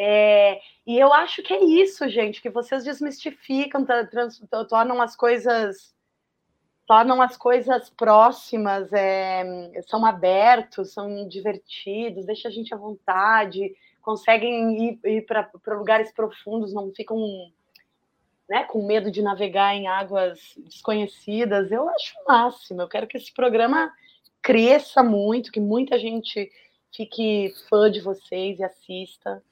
É, e eu acho que é isso, gente, que vocês desmistificam, trans, tornam as coisas tornam as coisas próximas, é, são abertos, são divertidos, deixa a gente à vontade, conseguem ir, ir para lugares profundos, não ficam né, com medo de navegar em águas desconhecidas. Eu acho o máximo. Eu quero que esse programa cresça muito, que muita gente fique fã de vocês e assista.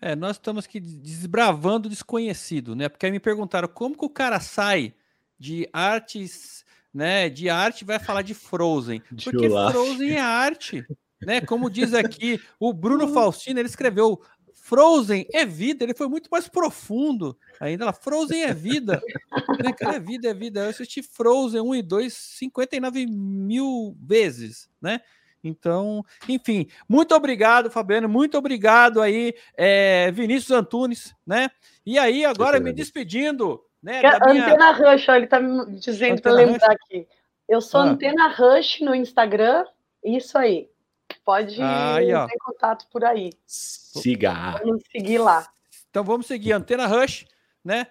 É, nós estamos aqui desbravando o desconhecido, né? Porque aí me perguntaram como que o cara sai de artes, né? De arte vai falar de Frozen. De porque Olaf. Frozen é arte, né? Como diz aqui o Bruno *laughs* Faustino, ele escreveu Frozen é vida, ele foi muito mais profundo ainda. Lá, Frozen é vida. *laughs* né, cara, é vida, é vida. Eu assisti Frozen 1 e 2 59 mil vezes, né? Então, enfim, muito obrigado, Fabiano, muito obrigado aí, é, Vinícius Antunes, né? E aí, agora me despedindo, né? Minha... Antena Rush, ó, ele tá me dizendo para lembrar Rush. aqui. Eu sou ah. Antena Rush no Instagram, isso aí. Pode aí, entrar em contato por aí. Siga. Vamos seguir lá. Então vamos seguir Antena Rush, né?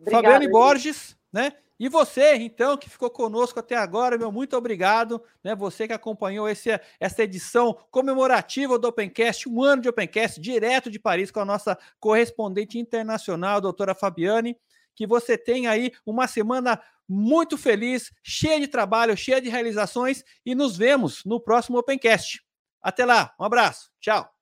Obrigada, Fabiane Borges, né? E você, então, que ficou conosco até agora, meu muito obrigado, né? Você que acompanhou esse, essa edição comemorativa do Opencast, um ano de Opencast, direto de Paris, com a nossa correspondente internacional, doutora Fabiane. Que você tenha aí uma semana muito feliz, cheia de trabalho, cheia de realizações, e nos vemos no próximo Opencast. Até lá, um abraço, tchau.